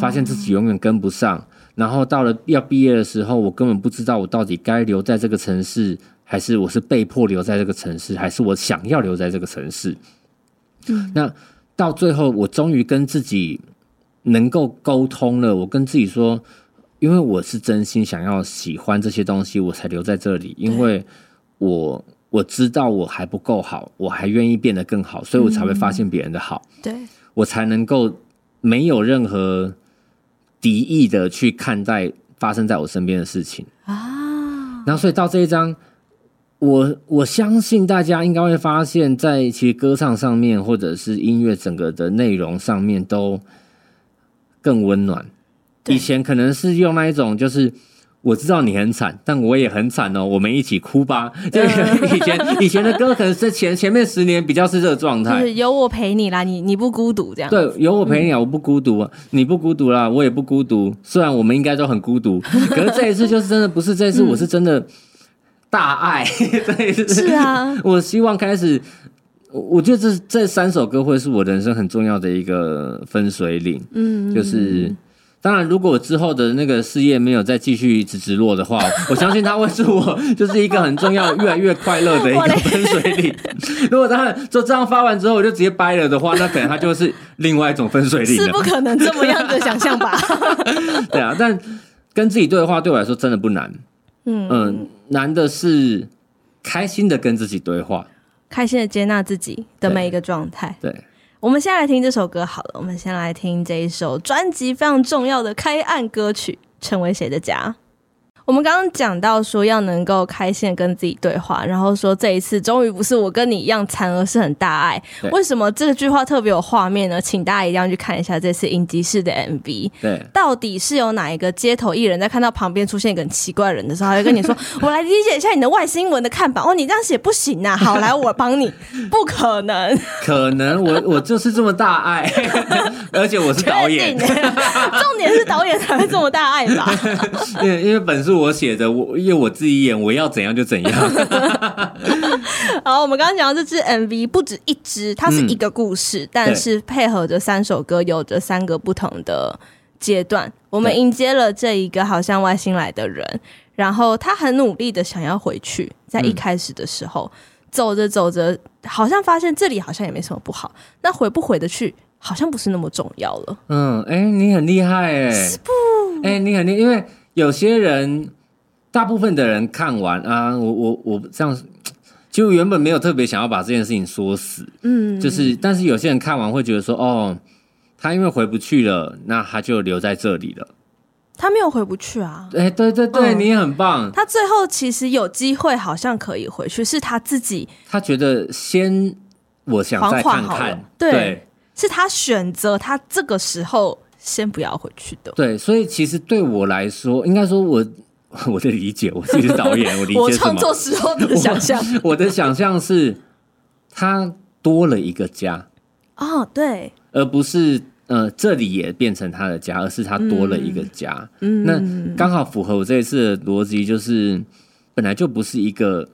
发现自己永远跟不上，然后到了要毕业的时候，我根本不知道我到底该留在这个城市，还是我是被迫留在这个城市，还是我想要留在这个城市。那到最后，我终于跟自己能够沟通了，我跟自己说。因为我是真心想要喜欢这些东西，我才留在这里。因为我我知道我还不够好，我还愿意变得更好，所以我才会发现别人的好。对，我才能够没有任何敌意的去看待发生在我身边的事情啊。然后，所以到这一章，我我相信大家应该会发现，在其实歌唱上面，或者是音乐整个的内容上面，都更温暖。以前可能是用那一种，就是。我知道你很惨，但我也很惨哦。我们一起哭吧。就以前以前的歌，可能是前前面十年比较是这个状态，就是有我陪你啦，你你不孤独这样。对，有我陪你啊，我不孤独，你不孤独啦，我也不孤独。虽然我们应该都很孤独，可是这一次就是真的不是这一次，我是真的大爱。对，是啊。我希望开始，我我觉得这这三首歌会是我人生很重要的一个分水岭。嗯，就是。当然，如果我之后的那个事业没有再继续一直直落的话，我相信它会是我就是一个很重要、越来越快乐的一个分水岭。如果当然就这样发完之后我就直接掰了的话，那可能它就是另外一种分水岭。是不可能这么样的想象吧？对啊，但跟自己对话对我来说真的不难。嗯嗯，难的是开心的跟自己对话，开心的接纳自己的每一个状态。对。我们先来听这首歌好了，我们先来听这一首专辑非常重要的开案歌曲《成为谁的家》。我们刚刚讲到说要能够开心的跟自己对话，然后说这一次终于不是我跟你一样惨，而是很大爱。为什么这句话特别有画面呢？请大家一定要去看一下这次影集式的 MV。对，到底是有哪一个街头艺人，在看到旁边出现一个很奇怪的人的时候，他会跟你说：“我来理解一下你的外星文的看法。”哦，你这样写不行啊！好，来我帮你。不可能，可能我我就是这么大爱，而且我是导演。重点是导演才会这么大爱吧？因为因为本书。我写的，我因为我自己演，我要怎样就怎样。好，我们刚刚讲到这支 MV 不止一支，它是一个故事，嗯、但是配合着三首歌，有着三个不同的阶段。我们迎接了这一个好像外星来的人，然后他很努力的想要回去，在一开始的时候，嗯、走着走着，好像发现这里好像也没什么不好，那回不回得去，好像不是那么重要了。嗯，哎、欸，你很厉害哎，是不？哎、欸，你很厉，因为。有些人，大部分的人看完啊，我我我这样，就原本没有特别想要把这件事情说死，嗯，就是，但是有些人看完会觉得说，哦，他因为回不去了，那他就留在这里了。他没有回不去啊？哎，对对对，嗯、你也很棒。他最后其实有机会，好像可以回去，是他自己。他觉得先，我想再看看，对，对是他选择，他这个时候。先不要回去的。对，所以其实对我来说，应该说我 我的理解，我自己是导演，我理解我创作时候的想象，我，我的想象是他多了一个家哦，对，而不是呃这里也变成他的家，而是他多了一个家。嗯，那刚好符合我这一次的逻辑，就是本来就不是一个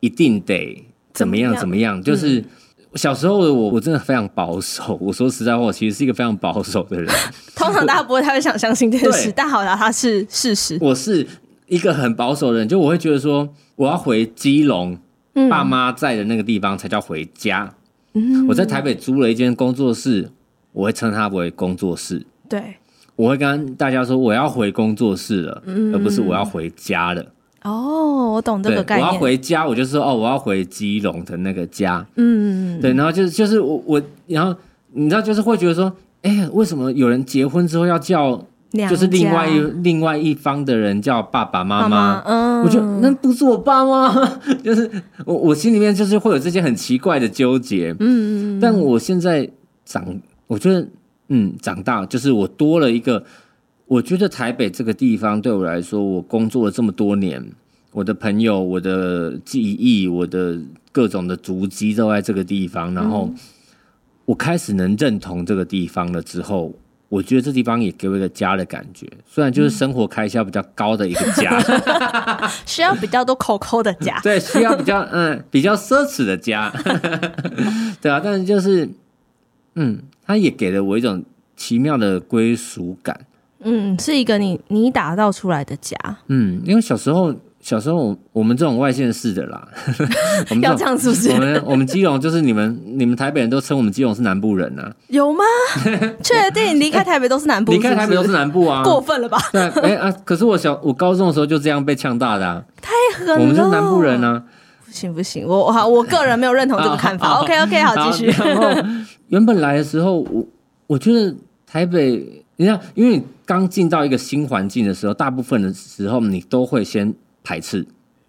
一定得怎么样怎么样，么样就是。嗯小时候的我，我真的非常保守。我说实在话，我其实是一个非常保守的人。通常大家不会太会想相信这件事，但好像它是事实。我是一个很保守的人，就我会觉得说，我要回基隆，爸妈在的那个地方才叫回家。嗯，我在台北租了一间工作室，我会称它为工作室。对，我会跟大家说，我要回工作室了，而不是我要回家了。哦，我懂这个概念。我要回家，我就说哦，我要回基隆的那个家。嗯，对，然后就是就是我我，然后你知道，就是会觉得说，哎，为什么有人结婚之后要叫，就是另外一另外一方的人叫爸爸妈妈？嗯，我觉得那不是我爸妈，就是我我心里面就是会有这些很奇怪的纠结。嗯嗯嗯，但我现在长，我觉得嗯，长大就是我多了一个。我觉得台北这个地方对我来说，我工作了这么多年，我的朋友、我的记忆、我的各种的足迹都在这个地方。然后我开始能认同这个地方了之后，我觉得这地方也给我一个家的感觉。虽然就是生活开销比较高的一个家，需要比较多口口的家，对，需要比较嗯比较奢侈的家，对啊。但是就是嗯，它也给了我一种奇妙的归属感。嗯，是一个你你打造出来的家。嗯，因为小时候小时候我们这种外县市的啦，我们要这样是不是？我们我们基隆就是你们你们台北人都称我们基隆是南部人啊？有吗？确定离开台北都是南部是不是？离开台北都是南部啊？过分了吧？对，哎、欸、啊！可是我小我高中的时候就这样被呛大的啊！太狠了！我们就是南部人啊！不行不行，我好，我个人没有认同这个看法。OK OK，好，继续。然后原本来的时候，我我觉得台北。你看，因为你刚进到一个新环境的时候，大部分的时候你都会先排斥。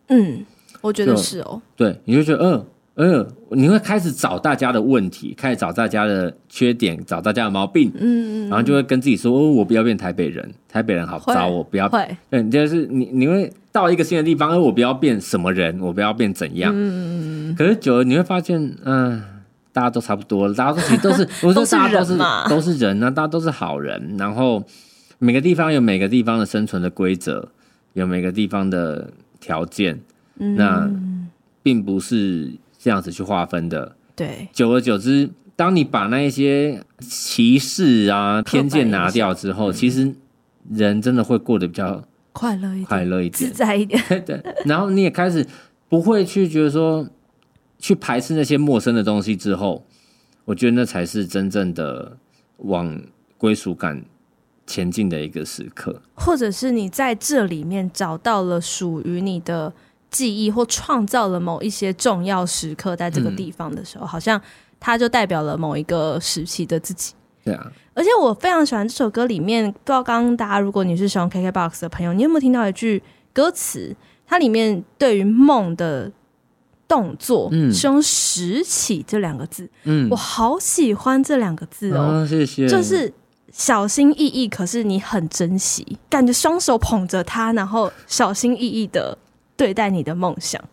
嗯，我觉得是哦。对，你就觉得，嗯、呃。嗯，你会开始找大家的问题，开始找大家的缺点，找大家的毛病，嗯嗯，然后就会跟自己说，哦，我不要变台北人，台北人好糟，我不要，会，对，就是你，你会到一个新的地方，而我不要变什么人，我不要变怎样，嗯嗯嗯，可是久了你会发现，嗯、呃，大家都差不多，大家都其实都是，我说大家都是都是人啊，大家都是好人，然后每个地方有每个地方的生存的规则，有每个地方的条件，嗯、那并不是。这样子去划分的，对，久而久之，当你把那一些歧视啊、偏见拿掉之后，其实人真的会过得比较快乐一点，快乐一点，自在一点。对，然后你也开始不会去觉得说去排斥那些陌生的东西之后，我觉得那才是真正的往归属感前进的一个时刻，或者是你在这里面找到了属于你的。记忆或创造了某一些重要时刻，在这个地方的时候，嗯、好像它就代表了某一个时期的自己。对啊，而且我非常喜欢这首歌里面，不知道刚刚大家如果你是使用 KKBOX 的朋友，你有没有听到一句歌词？它里面对于梦的动作，嗯，是用拾起这两个字。嗯，我好喜欢这两个字哦，哦，谢谢。就是小心翼翼，可是你很珍惜，感觉双手捧着它，然后小心翼翼的。对待你的梦想，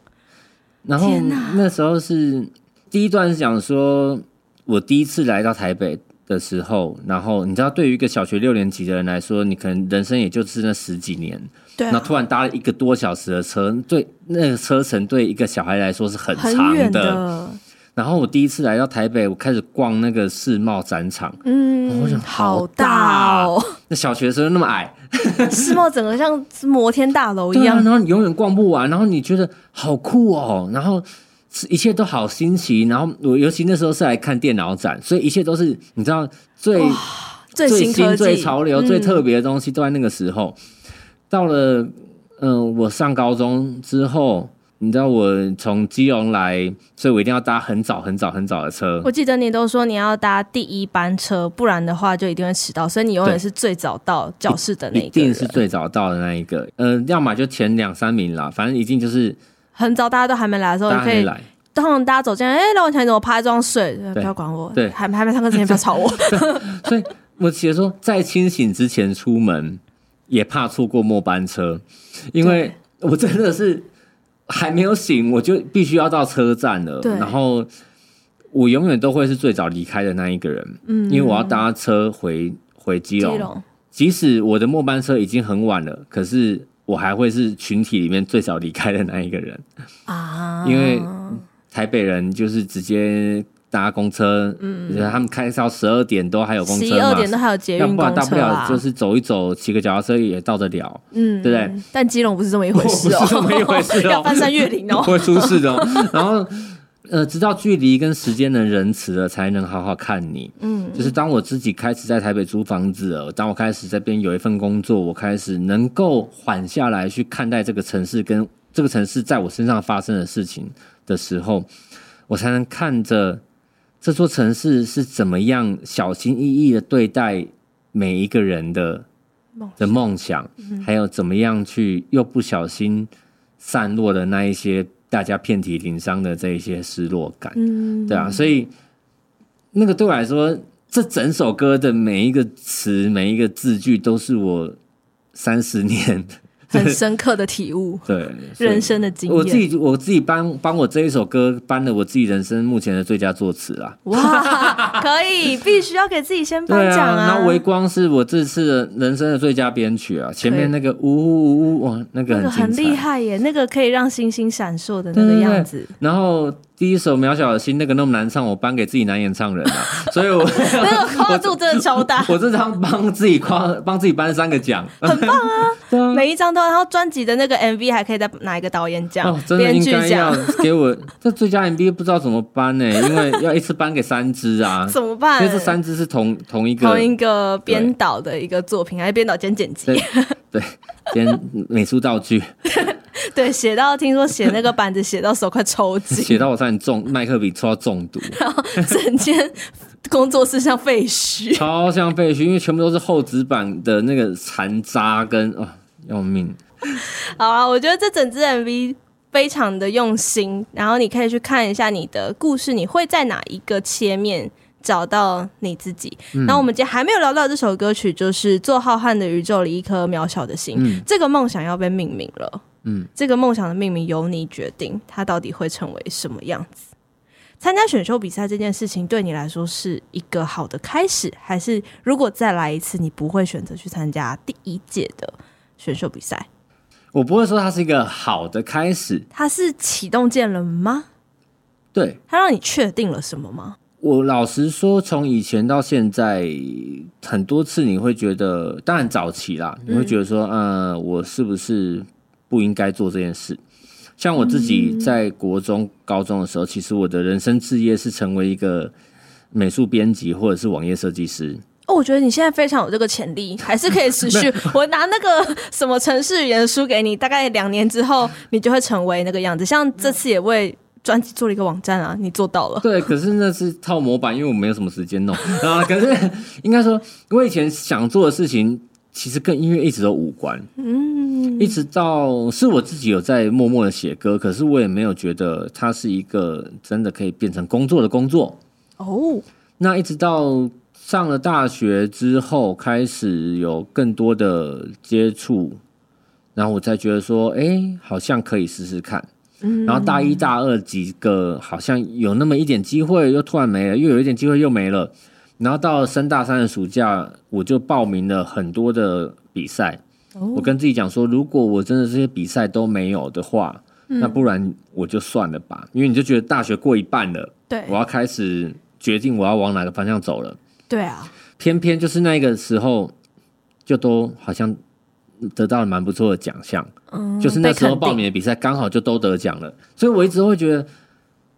然后那时候是第一段是讲说，我第一次来到台北的时候，然后你知道，对于一个小学六年级的人来说，你可能人生也就是那十几年，对、啊，那突然搭了一个多小时的车，对，那个车程对一个小孩来说是很长的。的。然后我第一次来到台北，我开始逛那个世贸展场，嗯，我想好大哦，那小学生那么矮。世贸整个像摩天大楼一样，啊，然后你永远逛不完，然后你觉得好酷哦，然后一切都好新奇，然后我尤其那时候是来看电脑展，所以一切都是你知道最最新、最潮流、最特别的东西都在那个时候。嗯、到了嗯、呃，我上高中之后。你知道我从基隆来，所以我一定要搭很早很早很早的车。我记得你都说你要搭第一班车，不然的话就一定会迟到。所以你永远是最早到教室的那一个。一定是最早到的那一个。嗯、呃，要么就前两三名啦，反正一定就是很早，大家都还没来的时候，你可以来。通常大家走进来，哎、欸，让我想你怎么趴在桌上睡，不要管我。对，还还没上课之前不要吵我。所以我其实说，在清醒之前出门，也怕错过末班车，因为我真的是。还没有醒，我就必须要到车站了。对，然后我永远都会是最早离开的那一个人。嗯，因为我要搭车回回基隆。基隆，即使我的末班车已经很晚了，可是我还会是群体里面最早离开的那一个人啊。因为台北人就是直接。搭公车，嗯，他们开到十二点都还有公车嘛，十二点都还有捷运公车，大不了就是走一走，骑个脚踏车也到得了，嗯，对不对？但基隆不是这么一回事哦，不是这么一回事哦，要翻山越岭哦，会出事的哦。然后，呃，直到距离跟时间的仁慈了，才能好好看你。嗯，就是当我自己开始在台北租房子了，当我开始这边有一份工作，我开始能够缓下来去看待这个城市跟这个城市在我身上发生的事情的时候，我才能看着。这座城市是怎么样小心翼翼的对待每一个人的的梦想，还有怎么样去又不小心散落的那一些大家遍体鳞伤的这一些失落感，对啊，所以那个对我来说，这整首歌的每一个词、每一个字句，都是我三十年。很深刻的体悟，对人生的经验。我自己我自己帮帮我这一首歌颁了我自己人生目前的最佳作词啊！哇，可以，必须要给自己先颁奖啊！然后《微光》是我这次的人生的最佳编曲啊！前面那个呜呜呜呜哇，那个很那个很厉害耶，那个可以让星星闪烁的那个样子。然后。第一首《渺小的心》那个那么难唱，我颁给自己男演唱人啊，所以我 那个 跨度真的超大。我这张帮自己夸，帮自己颁三个奖，很棒啊！对啊，每一张都，然后专辑的那个 MV 还可以再拿一个导演奖、编剧奖。哦，真的应该要给我这最佳 MV 不知道怎么颁呢？因为要一次颁给三支啊，怎么办？因为这三支是同同一个同一个编导的一个作品，还是编导兼剪辑？对，兼美术道具。对，写到听说写那个板子写到手快抽筋，写到我差点中麦克笔抽到中毒，然后整间工作室像废墟，超像废墟，因为全部都是厚纸板的那个残渣跟啊、哦，要命。好啊，我觉得这整支 MV。非常的用心，然后你可以去看一下你的故事，你会在哪一个切面找到你自己。然后我们今天还没有聊到这首歌曲，就是《做浩瀚的宇宙里一颗渺小的心》，嗯，这个梦想要被命名了。嗯，这个梦想的命名由你决定，它到底会成为什么样子？参加选秀比赛这件事情对你来说是一个好的开始，还是如果再来一次，你不会选择去参加第一届的选秀比赛？我不会说它是一个好的开始，它是启动键了吗？对，它让你确定了什么吗？我老实说，从以前到现在，很多次你会觉得，当然早期啦，你会觉得说，嗯、呃，我是不是？不应该做这件事。像我自己在国中、高中的时候，其实我的人生志业是成为一个美术编辑或者是网页设计师。哦，我觉得你现在非常有这个潜力，还是可以持续。我拿那个什么城市语言书给你，大概两年之后，你就会成为那个样子。像这次也为专辑做了一个网站啊，你做到了。对，可是那是套模板，因为我没有什么时间弄啊。可是应该说，我以前想做的事情。其实跟音乐一直都无关，嗯，一直到是我自己有在默默的写歌，可是我也没有觉得它是一个真的可以变成工作的工作哦。那一直到上了大学之后，开始有更多的接触，然后我才觉得说，哎，好像可以试试看。然后大一大二几个好像有那么一点机会，又突然没了，又有一点机会又没了。然后到了升大三的暑假，我就报名了很多的比赛。Oh. 我跟自己讲说，如果我真的这些比赛都没有的话，嗯，那不然我就算了吧。因为你就觉得大学过一半了，对，我要开始决定我要往哪个方向走了。对啊，偏偏就是那个时候，就都好像得到了蛮不错的奖项。嗯，就是那时候报名的比赛刚好就都得奖了，所以我一直会觉得，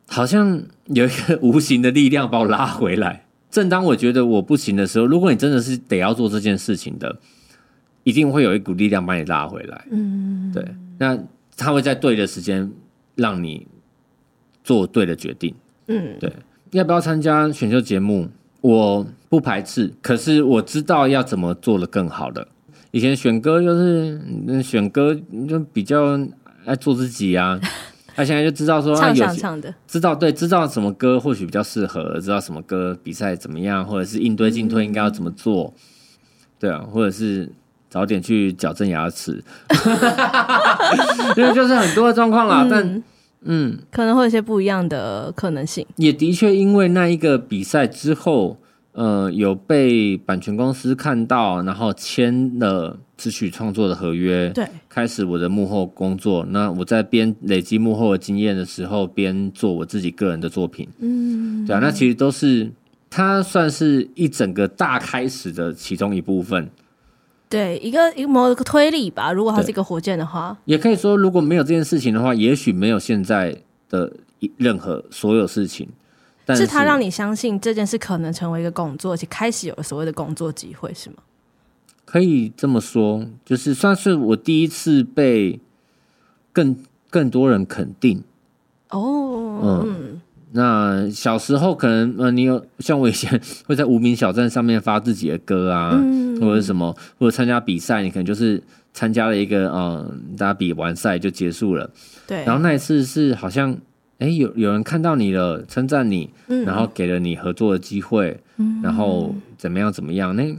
好像有一个无形的力量把我拉回来。正当我觉得我不行的时候，如果你真的是得要做这件事情的，一定会有一股力量把你拉回来。嗯，对，那他会在对的时间让你做对的决定。嗯，对，要不要参加选秀节目？我不排斥，可是我知道要怎么做的更好的。以前选歌就是选歌就比较爱做自己啊。他现在就知道说，他有唱唱的，知道对，知道什么歌或许比较适合，知道什么歌比赛怎么样，或者是应对进退应该要怎么做，嗯，对啊，或者是早点去矫正牙齿，因为就是很多的状况啦。嗯，但嗯，可能会有一些不一样的可能性。也的确，因为那一个比赛之后。呃，有被版权公司看到，然后签了词曲创作的合约，对，开始我的幕后工作。那我在边累积幕后的经验的时候，边做我自己个人的作品，嗯，对啊，那其实都是它算是一整个大开始的其中一部分，对，一个一个某个推理吧。如果它是一个火箭的话，也可以说，如果没有这件事情的话，也许没有现在的任何所有事情。是他让你相信这件事可能成为一个工作，而且开始有了所谓的工作机会，是吗？可以这么说，就是算是我第一次被更更多人肯定。哦，嗯，那小时候可能呃，你有像我以前会在无名小站上面发自己的歌啊，嗯、或者什么，或者参加比赛，你可能就是参加了一个嗯，大家比完赛就结束了。对，然后那一次是好像。哎，有有人看到你了，称赞你，嗯，然后给了你合作的机会，嗯，然后怎么样怎么样？那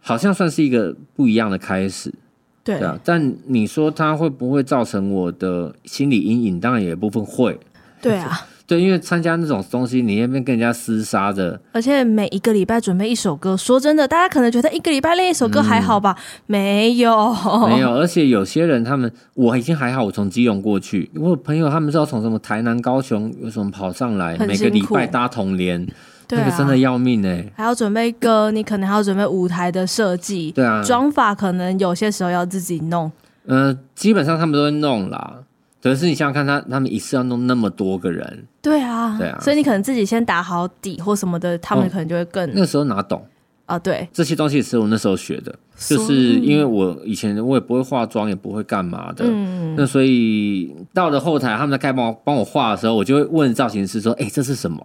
好像算是一个不一样的开始，对，对啊。但你说它会不会造成我的心理阴影？当然有一部分会，对啊。对，因为参加那种东西，你那边跟人家厮杀的，而且每一个礼拜准备一首歌。说真的，大家可能觉得一个礼拜练一首歌还好吧？嗯、没有，没有。而且有些人他们我已经还好，我从基隆过去，我有朋友他们是要从什么台南、高雄有什么跑上来，每个礼拜搭同联，那个真的要命哎、欸！还要准备歌，你可能还要准备舞台的设计，对啊，妆发可能有些时候要自己弄。嗯、呃，基本上他们都会弄啦。可是你想想看他，他他们一次要弄那么多个人，对啊，对啊，所以你可能自己先打好底或什么的，他们可能就会更、哦、那时候哪懂啊？对，这些东西是我那时候学的，就是因为我以前我也不会化妆，也不会干嘛的，嗯，那所以到了后台他们在该帮我帮我画的时候，我就会问造型师说：“哎、欸，这是什么？”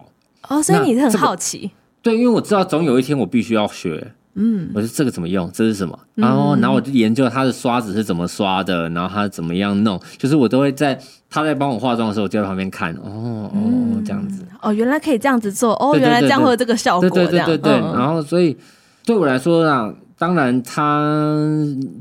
哦，所以你是很好奇。对，因为我知道总有一天我必须要学，嗯，我说这个怎么用？这是什么？然后，然后我就研究他的刷子是怎么刷的，然后他怎么样弄，就是我都会在他在帮我化妆的时候，我就在旁边看。哦哦，这样子。哦，原来可以这样子做。哦，原来这样会有这个效果。对对对对。然后，所以对我来说啊，当然他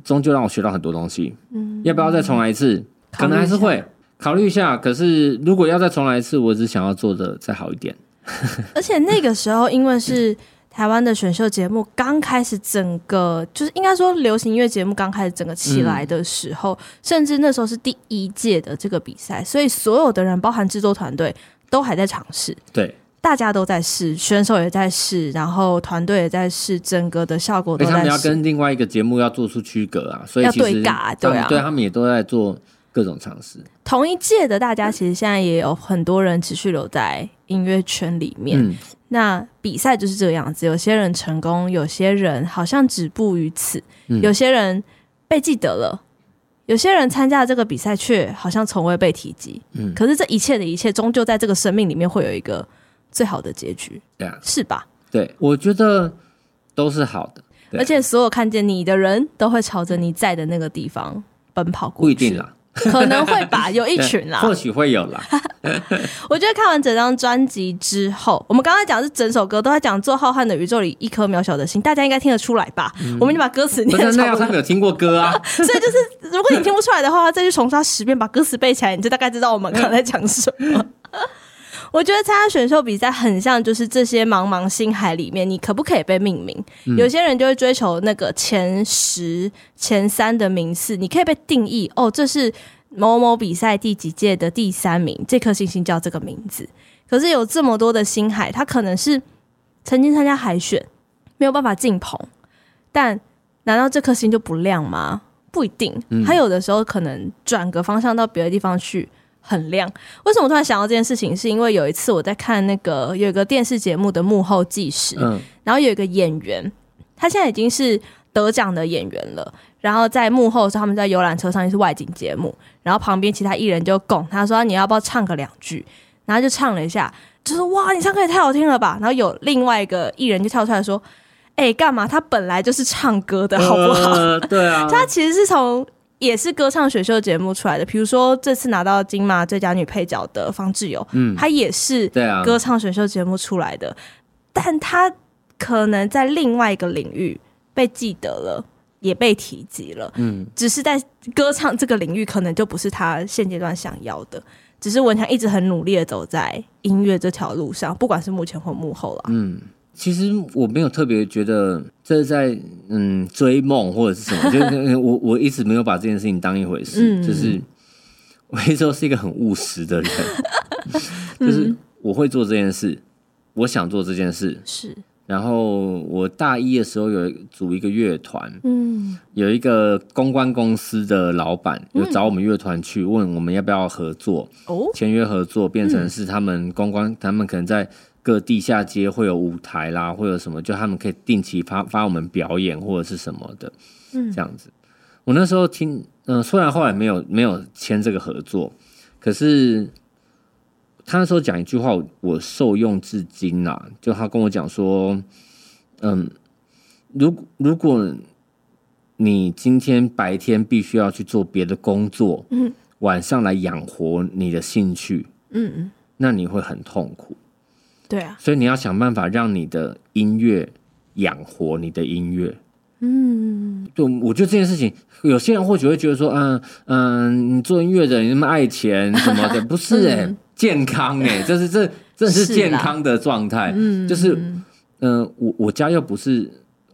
终究让我学到很多东西。嗯，要不要再重来一次？可能还是会考虑一下。可是如果要再重来一次，我只想要做的再好一点。而且那个时候，因为是。台湾的选秀节目刚开始，整个就是应该说流行音乐节目刚开始整个起来的时候，嗯、甚至那时候是第一届的这个比赛，所以所有的人，包含制作团队，都还在尝试。对，大家都在试，选手也在试，然后团队也在试，整个的效果都在试。他们要跟另外一个节目要做出区隔啊，所以要对尬，对啊，对他们也都在做各种尝试。同一届的大家，其实现在也有很多人持续留在音乐圈里面。嗯那比赛就是这个样子，有些人成功，有些人好像止步于此，嗯、有些人被记得了，有些人参加这个比赛却好像从未被提及。嗯，可是这一切的一切，终究在这个生命里面会有一个最好的结局，对吧？对，我觉得都是好的，而且所有看见你的人都会朝着你在的那个地方奔跑过去。不一定啦。可能会吧，有一群啦，或许会有啦。我觉得看完整张专辑之后，我们刚才讲的是整首歌都在讲做浩瀚的宇宙里一颗渺小的心，大家应该听得出来吧？嗯、我们就把歌词念出来。他没有听过歌啊，所以就是如果你听不出来的话，再去重刷十遍，把歌词背起来，你就大概知道我们刚才讲什么。我觉得参加选秀比赛很像，就是这些茫茫星海里面，你可不可以被命名？嗯、有些人就会追求那个前十、前三的名次，你可以被定义哦，这是某某比赛第几届的第三名，这颗星星叫这个名字。可是有这么多的星海，他可能是曾经参加海选，没有办法进棚，但难道这颗星就不亮吗？不一定，他有的时候可能转个方向到别的地方去。很亮。为什么突然想到这件事情？是因为有一次我在看那个有一个电视节目的幕后纪实，嗯，然后有一个演员，他现在已经是得奖的演员了。然后在幕后的时候，他们在游览车上也是外景节目，然后旁边其他艺人就拱他说：“你要不要唱个两句？”然后就唱了一下，就说：“哇，你唱歌也太好听了吧！”然后有另外一个艺人就跳出来说：“哎，干嘛？他本来就是唱歌的，好不好？”呃、对啊，他其实是从。也是歌唱选秀节目出来的，比如说这次拿到金马最佳女配角的方志友，嗯，她也是歌唱选秀节目出来的，啊、但她可能在另外一个领域被记得了，也被提及了，嗯，只是在歌唱这个领域可能就不是她现阶段想要的，只是文强一直很努力的走在音乐这条路上，不管是幕前或幕后啦，嗯。其实我没有特别觉得这是在嗯追梦或者是什么，就是我我一直没有把这件事情当一回事，嗯、就是我一直都是一个很务实的人，就是我会做这件事，我想做这件事。是。然后我大一的时候有组一个乐团，嗯，有一个公关公司的老板有找我们乐团去问我们要不要合作，哦，签约合作变成是他们公关，他们可能在。各地下街会有舞台啦，会有什么，就他们可以定期发发我们表演或者是什么的，嗯，这样子。我那时候听，嗯、呃，虽然后来没有没有签这个合作，可是他那时候讲一句话我，我受用至今啦。就他跟我讲说，嗯，如果如果你今天白天必须要去做别的工作，嗯，晚上来养活你的兴趣，嗯嗯，那你会很痛苦。对啊，所以你要想办法让你的音乐养活你的音乐。嗯，就，我觉得这件事情，有些人或许会觉得说，嗯嗯，你做音乐的，你那么爱钱什么的，不是哎、欸，嗯、健康哎、欸，这是这这是健康的状态。嗯，就是，嗯、呃，我我家又不是，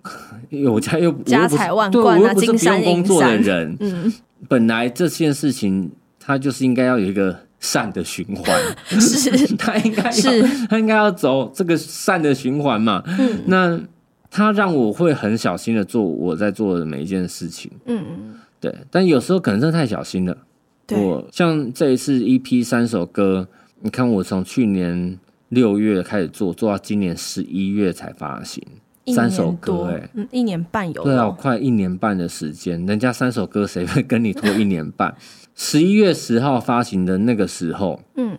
我家又家财万贯、啊，对，我又不是不用工作的人。嗯，本来这件事情，它就是应该要有一个。善的循环，是他应该要是他应该要走这个善的循环嘛？嗯，那他让我会很小心的做我在做的每一件事情。嗯嗯，对。但有时候可能真的太小心了。对我像这一次 EP 三首歌，你看我从去年六月开始做，做到今年十一月才发行三首歌，欸，哎，嗯，一年半有对啊，快一年半的时间，人家三首歌谁会跟你拖一年半？十一月十号发行的那个时候，嗯，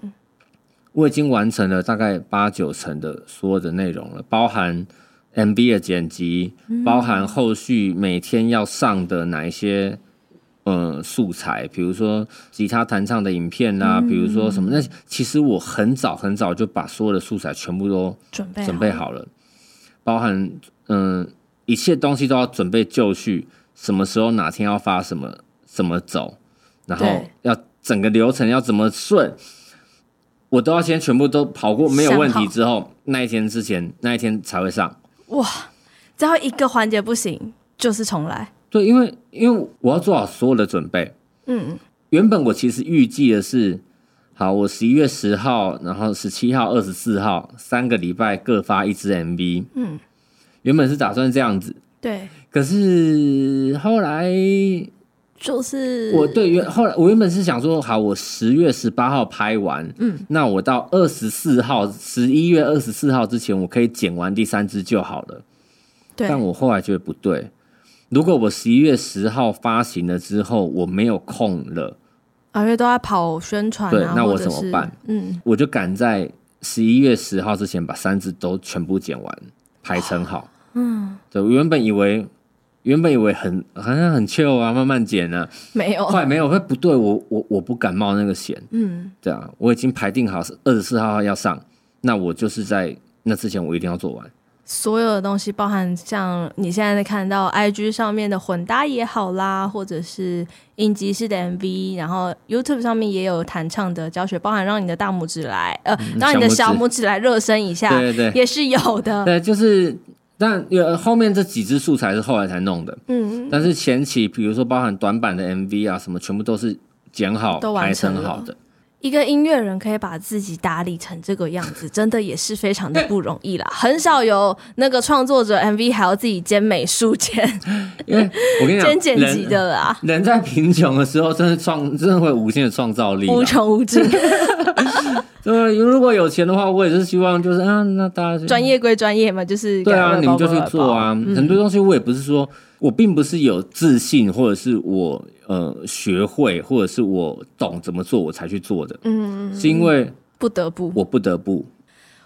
我已经完成了大概八九成的所有的内容了，包含 MV 的剪辑，包含后续每天要上的哪一些呃素材，比如说吉他弹唱的影片啦、啊，比如说什么，那其实我很早很早就把所有的素材全部都准备准备好了，包含嗯、呃、一切东西都要准备就绪，什么时候哪天要发什么怎么走，然后要整个流程要怎么顺。我都要先全部都跑过没有问题之后，那一天之前那一天才会上。哇，只要一个环节不行，就是重来。对，因为因为我要做好所有的准备。嗯，原本我其实预计的是，好，我十一月十号，然后十七号、二十四号三个礼拜各发一支 MV。嗯，原本是打算这样子。对，可是后来。就是我对原后来我原本是想说，好，我十月十八号拍完，嗯，那我到二十四号，十一月二十四号之前，我可以剪完第三支就好了。对，但我后来觉得不对，如果我十一月十号发行了之后，我没有空了，啊，因为都在跑宣传，对，那我怎么办？嗯，我就赶在十一月十号之前把三支都全部剪完，排成好。嗯，对，我原本以为。原本以为很好像很 chill 啊，慢慢减呢、啊，没有，后来没有，会不对，我我我不敢冒那个险，嗯，对啊，我已经排定好是二十四号要上，那我就是在那之前我一定要做完。所有的东西，包含像你现在在看到 IG 上面的混搭也好啦，或者是影集式的 MV，然后 YouTube 上面也有弹唱的教学，包含让你的大拇指来，呃，让你的小拇指来热身一下，对对对，也是有的，对，就是。但有后面这几支素材是后来才弄的，嗯，但是前期比如说包含短版的 MV 啊什么，全部都是剪好、都完成好的。一个音乐人可以把自己打理成这个样子，真的也是非常的不容易啦。很少有那个创作者 MV 还要自己兼美术兼，因为我跟你讲，兼剪辑的啦。人在贫穷的时候，真的创，真的会有无限的创造力，无穷无尽。对，如果有钱的话，我也是希望就是啊，那大家专业归专业嘛，就是对啊，你们就去做啊。嗯、很多东西我也不是说我并不是有自信，或者是我呃学会，或者是我懂怎么做我才去做的。嗯，是因为不得不，我不得不。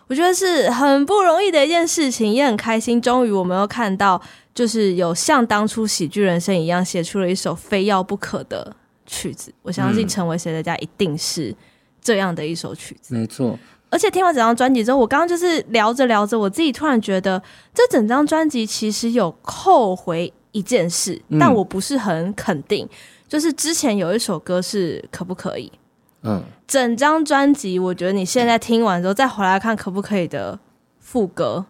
我觉得是很不容易的一件事情，也很开心。终于我们又看到，就是有像当初喜剧人生一样写出了一首非要不可的曲子。我相信成为谁的家一定是。这样的一首曲子，没错。而且听完整张专辑之后，我刚刚就是聊着聊着，我自己突然觉得，这整张专辑其实有扣回一件事，嗯、但我不是很肯定。就是之前有一首歌是可不可以？嗯，整张专辑，我觉得你现在听完之后再回来看可不可以的副歌，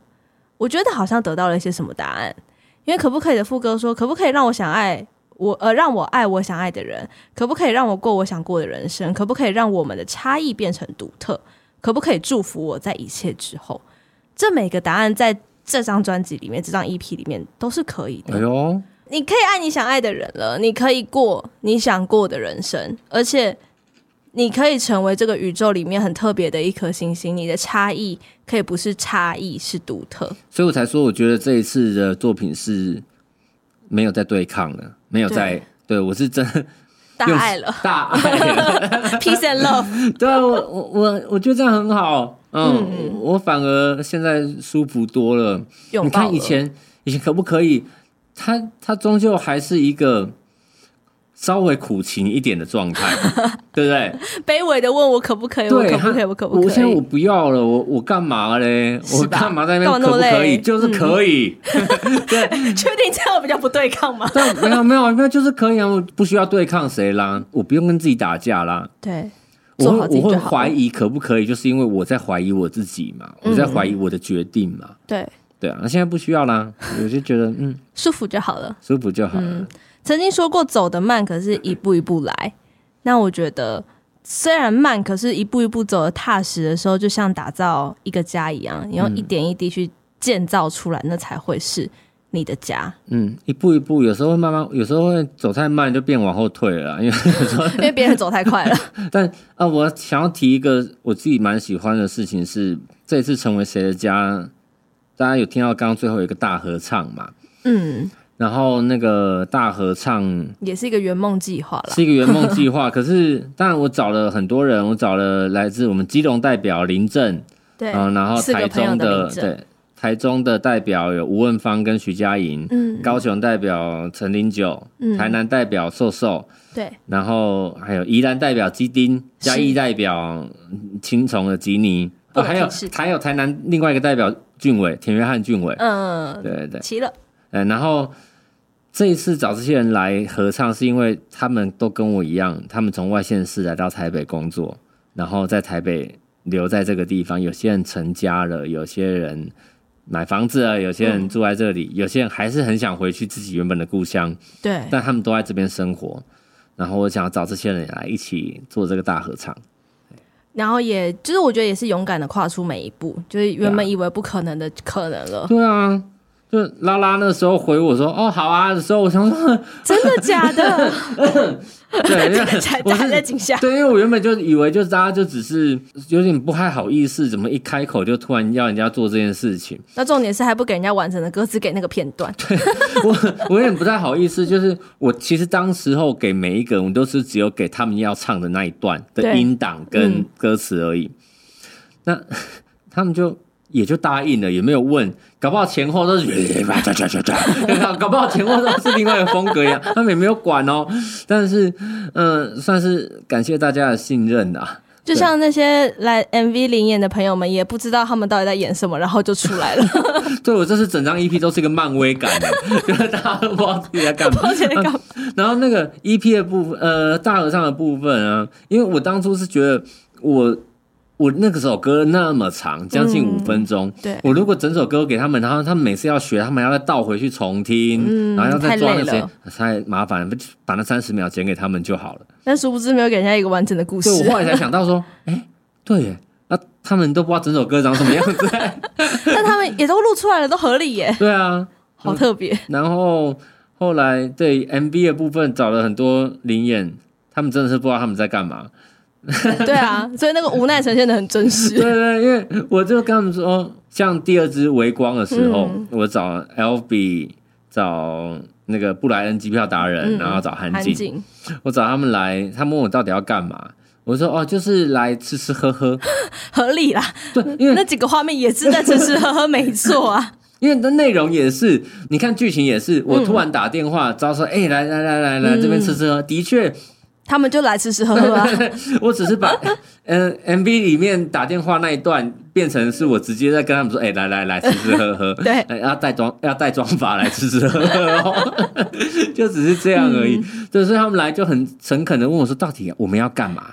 我觉得好像得到了一些什么答案。因为可不可以的副歌说，可不可以让我想爱？我呃，让我爱我想爱的人，可不可以让我过我想过的人生？可不可以让我们的差异变成独特？可不可以祝福我在一切之后？这每个答案在这张专辑里面，这张 EP 里面都是可以的。哎呦，你可以爱你想爱的人了，你可以过你想过的人生，而且你可以成为这个宇宙里面很特别的一颗星星。你的差异可以不是差异，是独特。所以我才说，我觉得这一次的作品是。没有在对抗了，没有在对，对我是真大爱了，大爱了，peace and love。对啊，我我我我觉得这样很好，嗯，嗯我反而现在舒服多了。了你看以前以前可不可以？他他终究还是一个。稍微苦情一点的状态，对不对？卑微的问我可不可以？对，我可不可以？我可不可以？我现在我不要了，我我干嘛嘞？我干嘛在那边？可不可以？就是可以。对，确定这样比较不对抗吗？对，没有没有没有，就是可以啊！我不需要对抗谁啦，我不用跟自己打架啦。对，我我会怀疑可不可以，就是因为我在怀疑我自己嘛，我在怀疑我的决定嘛。对对啊，那现在不需要啦，我就觉得嗯，舒服就好了，舒服就好了。曾经说过走得慢，可是一步一步来。那我觉得虽然慢，可是一步一步走得踏实的时候，就像打造一个家一样，你用一点一滴去建造出来，那才会是你的家。嗯，一步一步，有时候会慢慢，有时候会走太慢，就变往后退了，因为 因为别人走太快了。但啊，我想要提一个我自己蛮喜欢的事情是，这一次成为谁的家，大家有听到刚刚最后有一个大合唱嘛？嗯。然后那个大合唱也是一个圆梦计划了，是一个圆梦计划。可是当然我找了很多人，我找了来自我们基隆代表林正，对，嗯，然后台中的，的对台中的代表有吴汶芳跟徐佳莹，嗯，高雄代表陈零九，嗯，台南代表瘦瘦，对，然后还有宜兰代表基丁，嘉义代表青虫的吉尼，哦，还有还有台南另外一个代表俊伟，田约翰俊伟，嗯，对对。对，齐了，嗯，然后这一次找这些人来合唱，是因为他们都跟我一样，他们从外县市来到台北工作，然后在台北留在这个地方，有些人成家了，有些人。买房子啊，有些人住在这里，嗯，有些人还是很想回去自己原本的故乡。对，但他们都在这边生活。然后我想要找这些人来一起做这个大合唱。然后也就是我觉得也是勇敢的跨出每一步，就是原本以为不可能的可能了。对啊。就拉拉那时候回我说哦好啊的时候，我想说 真的假的？对，因为 我还在惊吓。对，因为我原本就以为就是大家就只是有点不太好意思，怎么一开口就突然要人家做这件事情？那重点是还不给人家完整的歌词，给那个片段。对，我我有点不太好意思，就是我其实当时候给每一个人，我都是只有给他们要唱的那一段的音档跟歌词而已。嗯、那他们就。也就答应了，也没有问，搞不好前后都是，搞不好前后都是另外一个风格一样，他们也没有管哦。但是，嗯、呃，算是感谢大家的信任啊。就像那些来 MV 领演的朋友们，也不知道他们到底在演什么，然后就出来了。对，我这是整张 EP 都是一个漫威感的，就是大家都不知道自己在干嘛。然后那个 EP 的部分，呃，大合唱的部分啊，因为我当初是觉得我。我那个首歌那么长，将近五分钟。嗯、对，我如果整首歌给他们，然后他们每次要学，他们要再倒回去重听，嗯、然后要再抓那些，太麻烦了，把那三十秒剪给他们就好了。但殊不知没有给人家一个完整的故事。对，我后来才想到说，哎、欸，对耶，那他们都不知道整首歌长什么样子。但他们也都录出来了，都合理耶。对啊，好特别。然后后来对 MV 的部分找了很多灵演，他们真的是不知道他们在干嘛。对啊，所以那个无奈呈现的很真实。对对，因为我就跟他们说，像第二支微光的时候，嗯、我找 LB，找那个布莱恩机票达人，嗯、然后找韩景，我找他们来，他们问我到底要干嘛，我说哦，就是来吃吃喝喝，合理啦。对，因为那几个画面也是在吃吃喝喝，没错啊。因为的内容也是，你看剧情也是，我突然打电话，招、嗯、说，哎、欸，来来来来来，这边吃吃喝，的确。他们就来吃吃喝喝啊！我只是把嗯 MV 里面打电话那一段变成是我直接在跟他们说：“哎、欸，来来来，吃吃喝喝。”对，要带妆要带妆法来吃吃喝喝哦，就只是这样而已。嗯、就是他们来就很诚恳的问我说：“到底我们要干嘛？”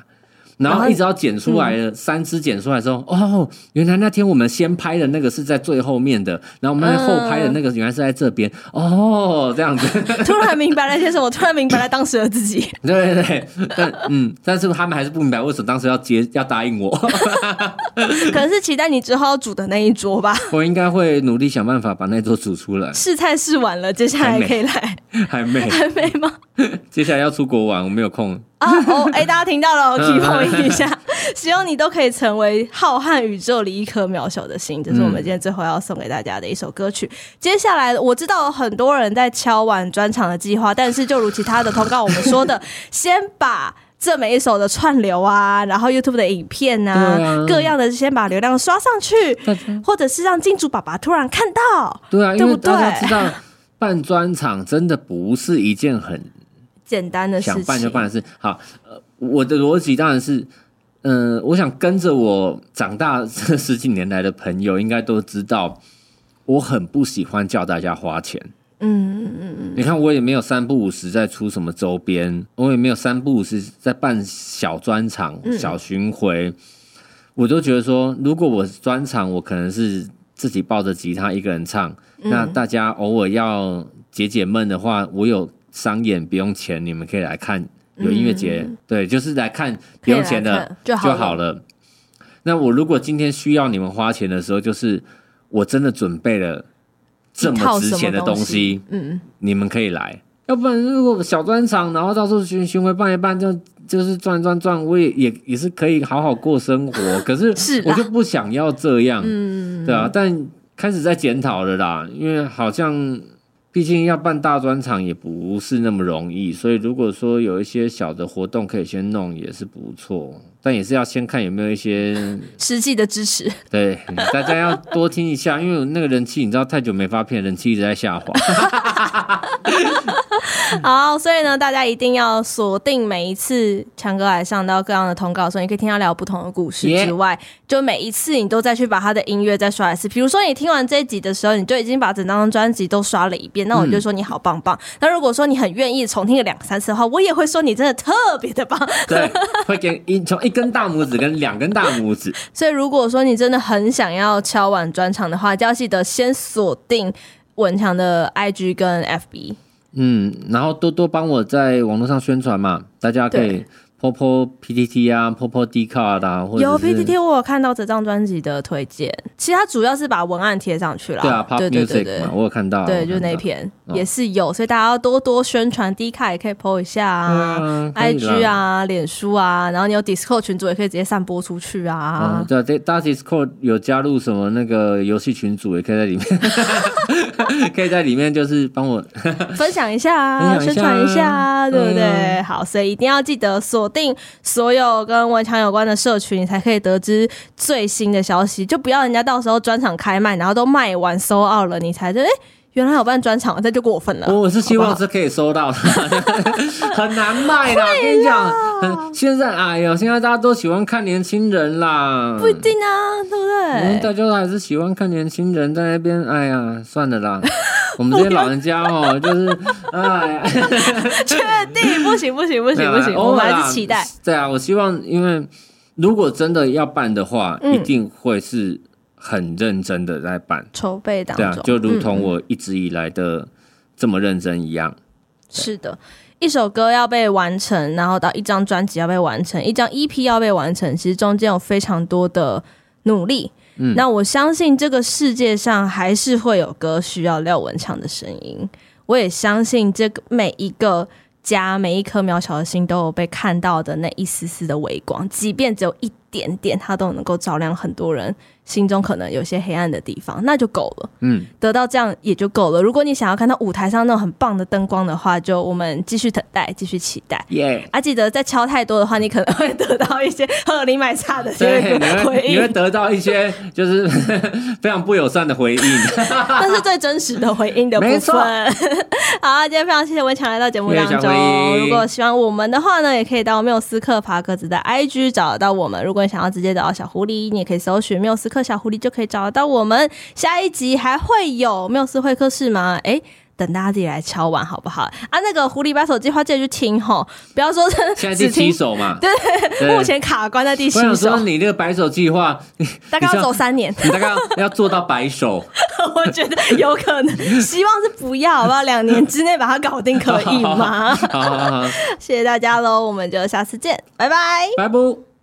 然后一直要剪出来了，三支剪出来之后，哦，原来那天我们先拍的那个是在最后面的，然后我们后拍的那个原来是在这边，哦，这样子。突然明白了些什么，突然明白了当时的自己。对对对，但嗯，但是他们还是不明白为什么当时要接要答应我。可能是期待你之后要煮的那一桌吧。我应该会努力想办法把那桌煮出来。试菜试完了，接下来可以来。还没？还没吗？接下来要出国玩，我没有空。啊哦，哎、欸，大家听到了，keep on 一下，希望你都可以成为浩瀚宇宙里一颗渺小的星。这是我们今天最后要送给大家的一首歌曲。嗯、接下来，我知道很多人在敲完专场的计划，但是就如其他的通告我们说的，先把这每一首的串流啊，然后 YouTube 的影片啊，啊各样的先把流量刷上去，或者是让金主爸爸突然看到，对啊，对不对？大家知道办专场真的不是一件很。简单的事情，想办就办的事。好，呃，我的逻辑当然是，嗯、呃，我想跟着我长大 这十几年来的朋友，应该都知道，我很不喜欢叫大家花钱。嗯嗯嗯嗯。你看，我也没有三不五时在出什么周边，我也没有三不五时在办小专场、小巡回。嗯、我都觉得说，如果我专场，我可能是自己抱着吉他一个人唱，嗯、那大家偶尔要解解闷的话，我有。商演不用钱，你们可以来看有音乐节，嗯、对，就是来看不用钱的就好，了。那我如果今天需要你们花钱的时候，就是我真的准备了这么值钱的东西，嗯，你们可以来。要不然如果小专场，然后到时候巡巡回办一办，就就是转转转，我也也也是可以好好过生活。可是我就不想要这样，嗯，对啊。但开始在检讨了啦，因为好像。毕竟要办大专场也不是那么容易，所以如果说有一些小的活动可以先弄，也是不错。但也是要先看有没有一些 实际的支持。对，大家要多听一下，因为那个人气，你知道太久没发片，人气一直在下滑。好，所以呢，大家一定要锁定每一次强哥来上到各样的通告，所以你可以听他聊不同的故事之外，就每一次你都再去把他的音乐再刷一次。比如说你听完这一集的时候，你就已经把整张专辑都刷了一遍，那我就说你好棒棒。那、嗯、如果说你很愿意重听个两三次的话，我也会说你真的特别的棒。对，会给一从一根大拇指跟两根大拇指。所以如果说你真的很想要敲完专场的话，就要记得先锁定文强的 IG 跟 FB。嗯，然后多多帮我在网络上宣传嘛，大家可以。波波 PTT 啊，波波 Dcard 啊，或者有 PTT，我有看到这张专辑的推荐。其实它主要是把文案贴上去了。对啊，Pop Music 嘛，我有看到。对，就那篇也是有，所以大家要多多宣传。Dcard 也可以 po 一下啊，IG 啊，脸书啊，然后你有 Discord 群组也可以直接散播出去啊。对，大家 Discord 有加入什么那个游戏群组，也可以在里面，可以在里面就是帮我 分享一下啊，宣传一下啊，对不对？好，所以一定要记得说。锁定所有跟文强有关的社群，你才可以得知最新的消息。就不要人家到时候专场开卖，然后都卖完收 out 了，你才知道哎，原来有办专场，这就过分了。我是希望是可以收到的，很难卖的。我跟你讲，现在哎呦，现在大家都喜欢看年轻人啦，不一定啊，对不对？大家还是喜欢看年轻人在那边。哎呀，算了啦。我们这些老人家哦，就是哎，确定不行不行不行不行，我们还是期待。对啊，我希望，因为如果真的要办的话，一定会是很认真的在办筹备当中，就如同我一直以来的这么认真一样。是的，一首歌要被完成，然后到一张专辑要被完成，一张 EP 要被完成，其实中间有非常多的努力。嗯，那我相信这个世界上还是会有歌需要廖文强的声音。我也相信这个每一个家，每一颗渺小的心都有被看到的那一丝丝的微光，即便只有一点点，它都能够照亮很多人。心中可能有些黑暗的地方，那就够了。嗯，得到这样也就够了。如果你想要看到舞台上那种很棒的灯光的话，就我们继续等待，继续期待。耶！啊，记得再敲太多的话，你可能会得到一些 喝你买差的这个回应，你会得到一些就是 非常不友善的回应。那是最真实的回应的部分。错好，今天非常谢谢文强来到节目当中。如果喜欢我们的话呢，也可以到缪斯克爬格子的 IG 找得到我们。如果你想要直接找到小狐狸，你也可以搜寻缪斯克。小狐狸就可以找得到我们。下一集还会有缪斯会客室吗？哎、欸，等大家自己来敲完好不好？啊，那个狐狸白手计划记得去听吼，不要说现在第七首嘛。对，对目前卡关在第七首。我想说你那个白手计划，大概要走三年，你大概要做到白手。我觉得有可能，希望是不要，好不好？两年之内把它搞定可以吗？好，好，好，好，谢谢大家喽，我们就下次见，拜拜，拜拜。